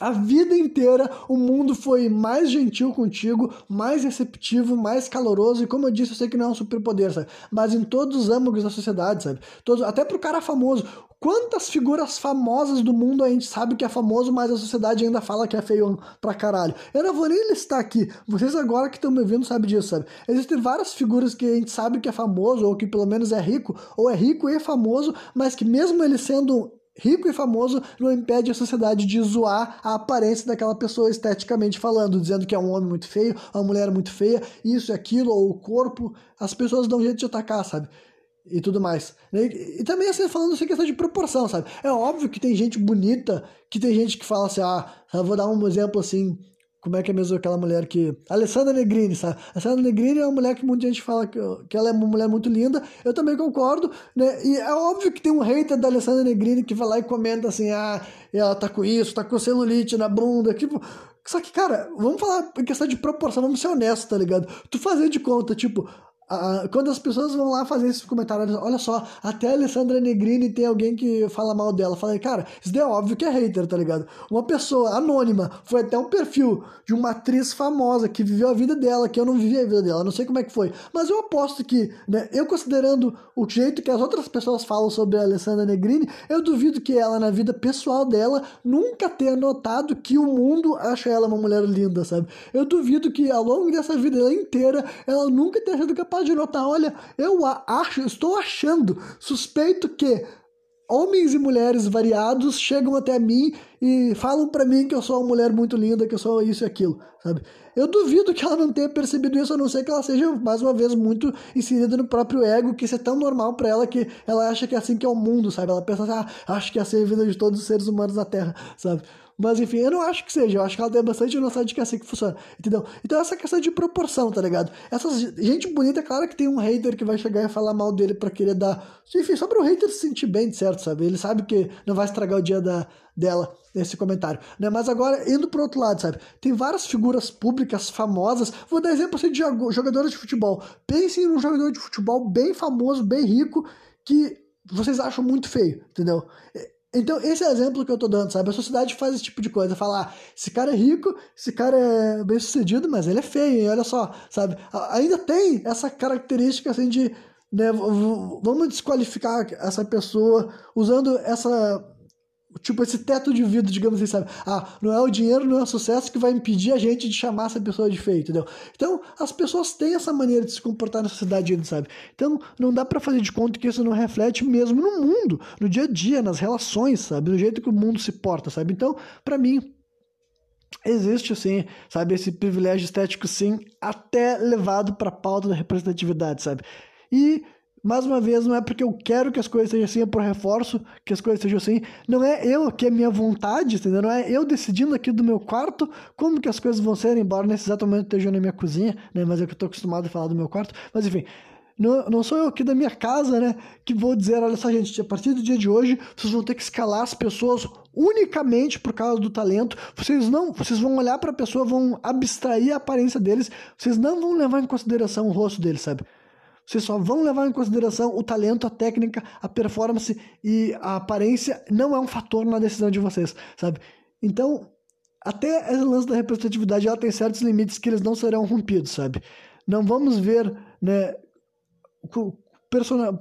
a vida inteira o mundo foi mais gentil contigo, mais receptivo, mais caloroso. E como eu disse, eu sei que não é um superpoder, sabe? Mas em todos os âmbitos da sociedade, sabe? Todos, até pro cara famoso. Quantas figuras famosas do mundo a gente sabe que é famoso, mas a sociedade ainda fala que é feio pra caralho? Eu não vou nem listar aqui. Vocês agora que estão me ouvindo sabem disso, sabe? Existem várias figuras que a gente sabe que é famoso, ou que pelo menos é rico, ou é rico e é famoso, mas que mesmo ele sendo rico e famoso não impede a sociedade de zoar a aparência daquela pessoa esteticamente falando, dizendo que é um homem muito feio, uma mulher muito feia, isso aquilo, ou o corpo. As pessoas dão jeito de atacar, sabe? E tudo mais. E, e também, assim, falando assim, questão de proporção, sabe? É óbvio que tem gente bonita, que tem gente que fala assim, ah, eu vou dar um exemplo assim, como é que é mesmo aquela mulher que. Alessandra Negrini, sabe? Alessandra Negrini é uma mulher que muita gente fala que, que ela é uma mulher muito linda. Eu também concordo, né? E é óbvio que tem um hater da Alessandra Negrini que vai lá e comenta assim: ah, ela tá com isso, tá com celulite na bunda. Tipo. Só que, cara, vamos falar em questão de proporção, vamos ser honestos, tá ligado? Tu fazer de conta, tipo, quando as pessoas vão lá fazer esses comentários, olha só, até a Alessandra Negrini tem alguém que fala mal dela. Falei, cara, isso daí é óbvio que é hater, tá ligado? Uma pessoa anônima, foi até um perfil de uma atriz famosa que viveu a vida dela, que eu não vivi a vida dela, não sei como é que foi. Mas eu aposto que, né, eu considerando o jeito que as outras pessoas falam sobre a Alessandra Negrini, eu duvido que ela, na vida pessoal dela, nunca tenha notado que o mundo acha ela uma mulher linda, sabe? Eu duvido que ao longo dessa vida inteira, ela nunca tenha sido capaz pode notar, olha, eu acho, estou achando, suspeito que homens e mulheres variados chegam até mim e falam para mim que eu sou uma mulher muito linda, que eu sou isso e aquilo, sabe? Eu duvido que ela não tenha percebido isso, a não ser que ela seja, mais uma vez, muito inserida no próprio ego, que isso é tão normal para ela que ela acha que é assim que é o mundo, sabe? Ela pensa assim, ah, acho que é assim a vida de todos os seres humanos na Terra, sabe? Mas enfim, eu não acho que seja. Eu acho que ela tem bastante noção de que é assim que funciona. Entendeu? Então essa questão de proporção, tá ligado? Essa gente bonita, claro que tem um hater que vai chegar e falar mal dele pra querer dar. Enfim, só para o hater se sentir bem, certo? Sabe? Ele sabe que não vai estragar o dia da, dela nesse comentário. Né? Mas agora, indo pro outro lado, sabe? Tem várias figuras públicas famosas. Vou dar exemplo assim, de jogadores de futebol. Pensem num jogador de futebol bem famoso, bem rico, que vocês acham muito feio, entendeu? Então, esse é o exemplo que eu tô dando, sabe? A sociedade faz esse tipo de coisa, falar, ah, esse cara é rico, esse cara é bem sucedido, mas ele é feio, hein? olha só, sabe? Ainda tem essa característica, assim, de, né, vamos desqualificar essa pessoa usando essa tipo, esse teto de vidro, digamos assim, sabe? Ah, não é o dinheiro, não é o sucesso que vai impedir a gente de chamar essa pessoa de feio, entendeu? Então, as pessoas têm essa maneira de se comportar na sociedade, sabe? Então, não dá para fazer de conta que isso não reflete mesmo no mundo, no dia a dia, nas relações, sabe? No jeito que o mundo se porta, sabe? Então, para mim, existe sim, sabe, esse privilégio estético sim, até levado para a pauta da representatividade, sabe? E mais uma vez, não é porque eu quero que as coisas sejam assim, é por reforço que as coisas sejam assim. Não é eu que é minha vontade, entendeu? Não é eu decidindo aqui do meu quarto como que as coisas vão ser, embora nesse exato momento esteja na minha cozinha, né? Mas é que eu estou acostumado a falar do meu quarto. Mas enfim, não, não sou eu aqui da minha casa, né? Que vou dizer, olha só, gente, a partir do dia de hoje, vocês vão ter que escalar as pessoas unicamente por causa do talento. Vocês não, vocês vão olhar para a pessoa, vão abstrair a aparência deles, vocês não vão levar em consideração o rosto deles, sabe? Vocês só vão levar em consideração o talento, a técnica, a performance e a aparência não é um fator na decisão de vocês, sabe? Então, até esse lance da representatividade, ela tem certos limites que eles não serão rompidos, sabe? Não vamos ver, né,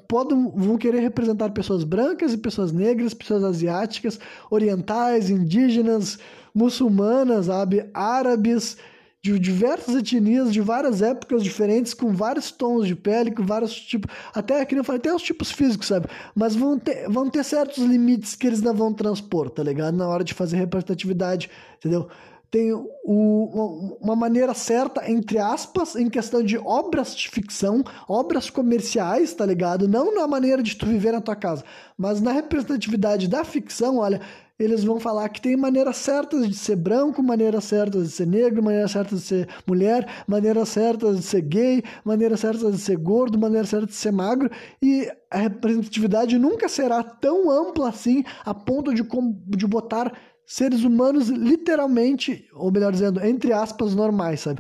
podem, vão querer representar pessoas brancas e pessoas negras, pessoas asiáticas, orientais, indígenas, muçulmanas, sabe? árabes, de diversas etnias, de várias épocas diferentes, com vários tons de pele, com vários tipos. Até, que eu falei, até os tipos físicos, sabe? Mas vão ter, vão ter certos limites que eles não vão transpor, tá ligado? Na hora de fazer representatividade, entendeu? Tem o, uma maneira certa, entre aspas, em questão de obras de ficção, obras comerciais, tá ligado? Não na maneira de tu viver na tua casa, mas na representatividade da ficção, olha eles vão falar que tem maneiras certas de ser branco, maneiras certas de ser negro, maneiras certas de ser mulher, maneiras certas de ser gay, maneiras certas de ser gordo, maneiras certas de ser magro, e a representatividade nunca será tão ampla assim a ponto de, de botar seres humanos literalmente, ou melhor dizendo, entre aspas, normais, sabe?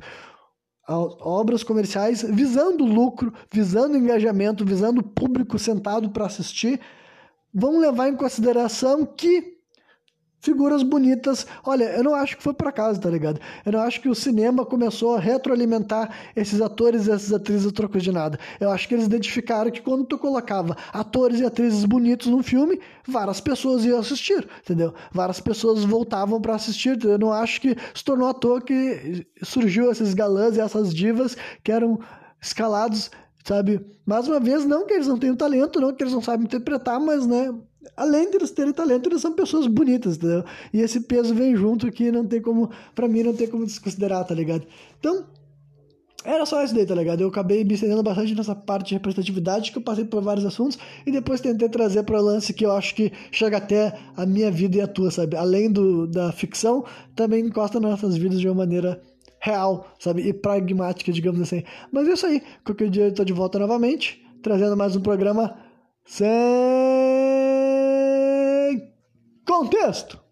obras comerciais visando lucro, visando engajamento, visando público sentado para assistir, vão levar em consideração que figuras bonitas. Olha, eu não acho que foi para casa, tá ligado? Eu não acho que o cinema começou a retroalimentar esses atores e essas atrizes a troco de nada. Eu acho que eles identificaram que quando tu colocava atores e atrizes bonitos num filme, várias pessoas iam assistir, entendeu? Várias pessoas voltavam para assistir. Entendeu? Eu não acho que se tornou à toa que surgiu esses galãs e essas divas que eram escalados sabe? Mais uma vez, não que eles não tenham talento, não que eles não sabem interpretar, mas, né, além de eles terem talento, eles são pessoas bonitas, entendeu? E esse peso vem junto que não tem como, pra mim, não tem como desconsiderar, tá ligado? Então, era só isso daí, tá ligado? Eu acabei me estendendo bastante nessa parte de representatividade, que eu passei por vários assuntos, e depois tentei trazer para o lance que eu acho que chega até a minha vida e a tua, sabe? Além do, da ficção, também encosta nas nossas vidas de uma maneira real, sabe? E pragmática, digamos assim. Mas é isso aí. Qualquer dia eu tô de volta novamente, trazendo mais um programa sem contexto.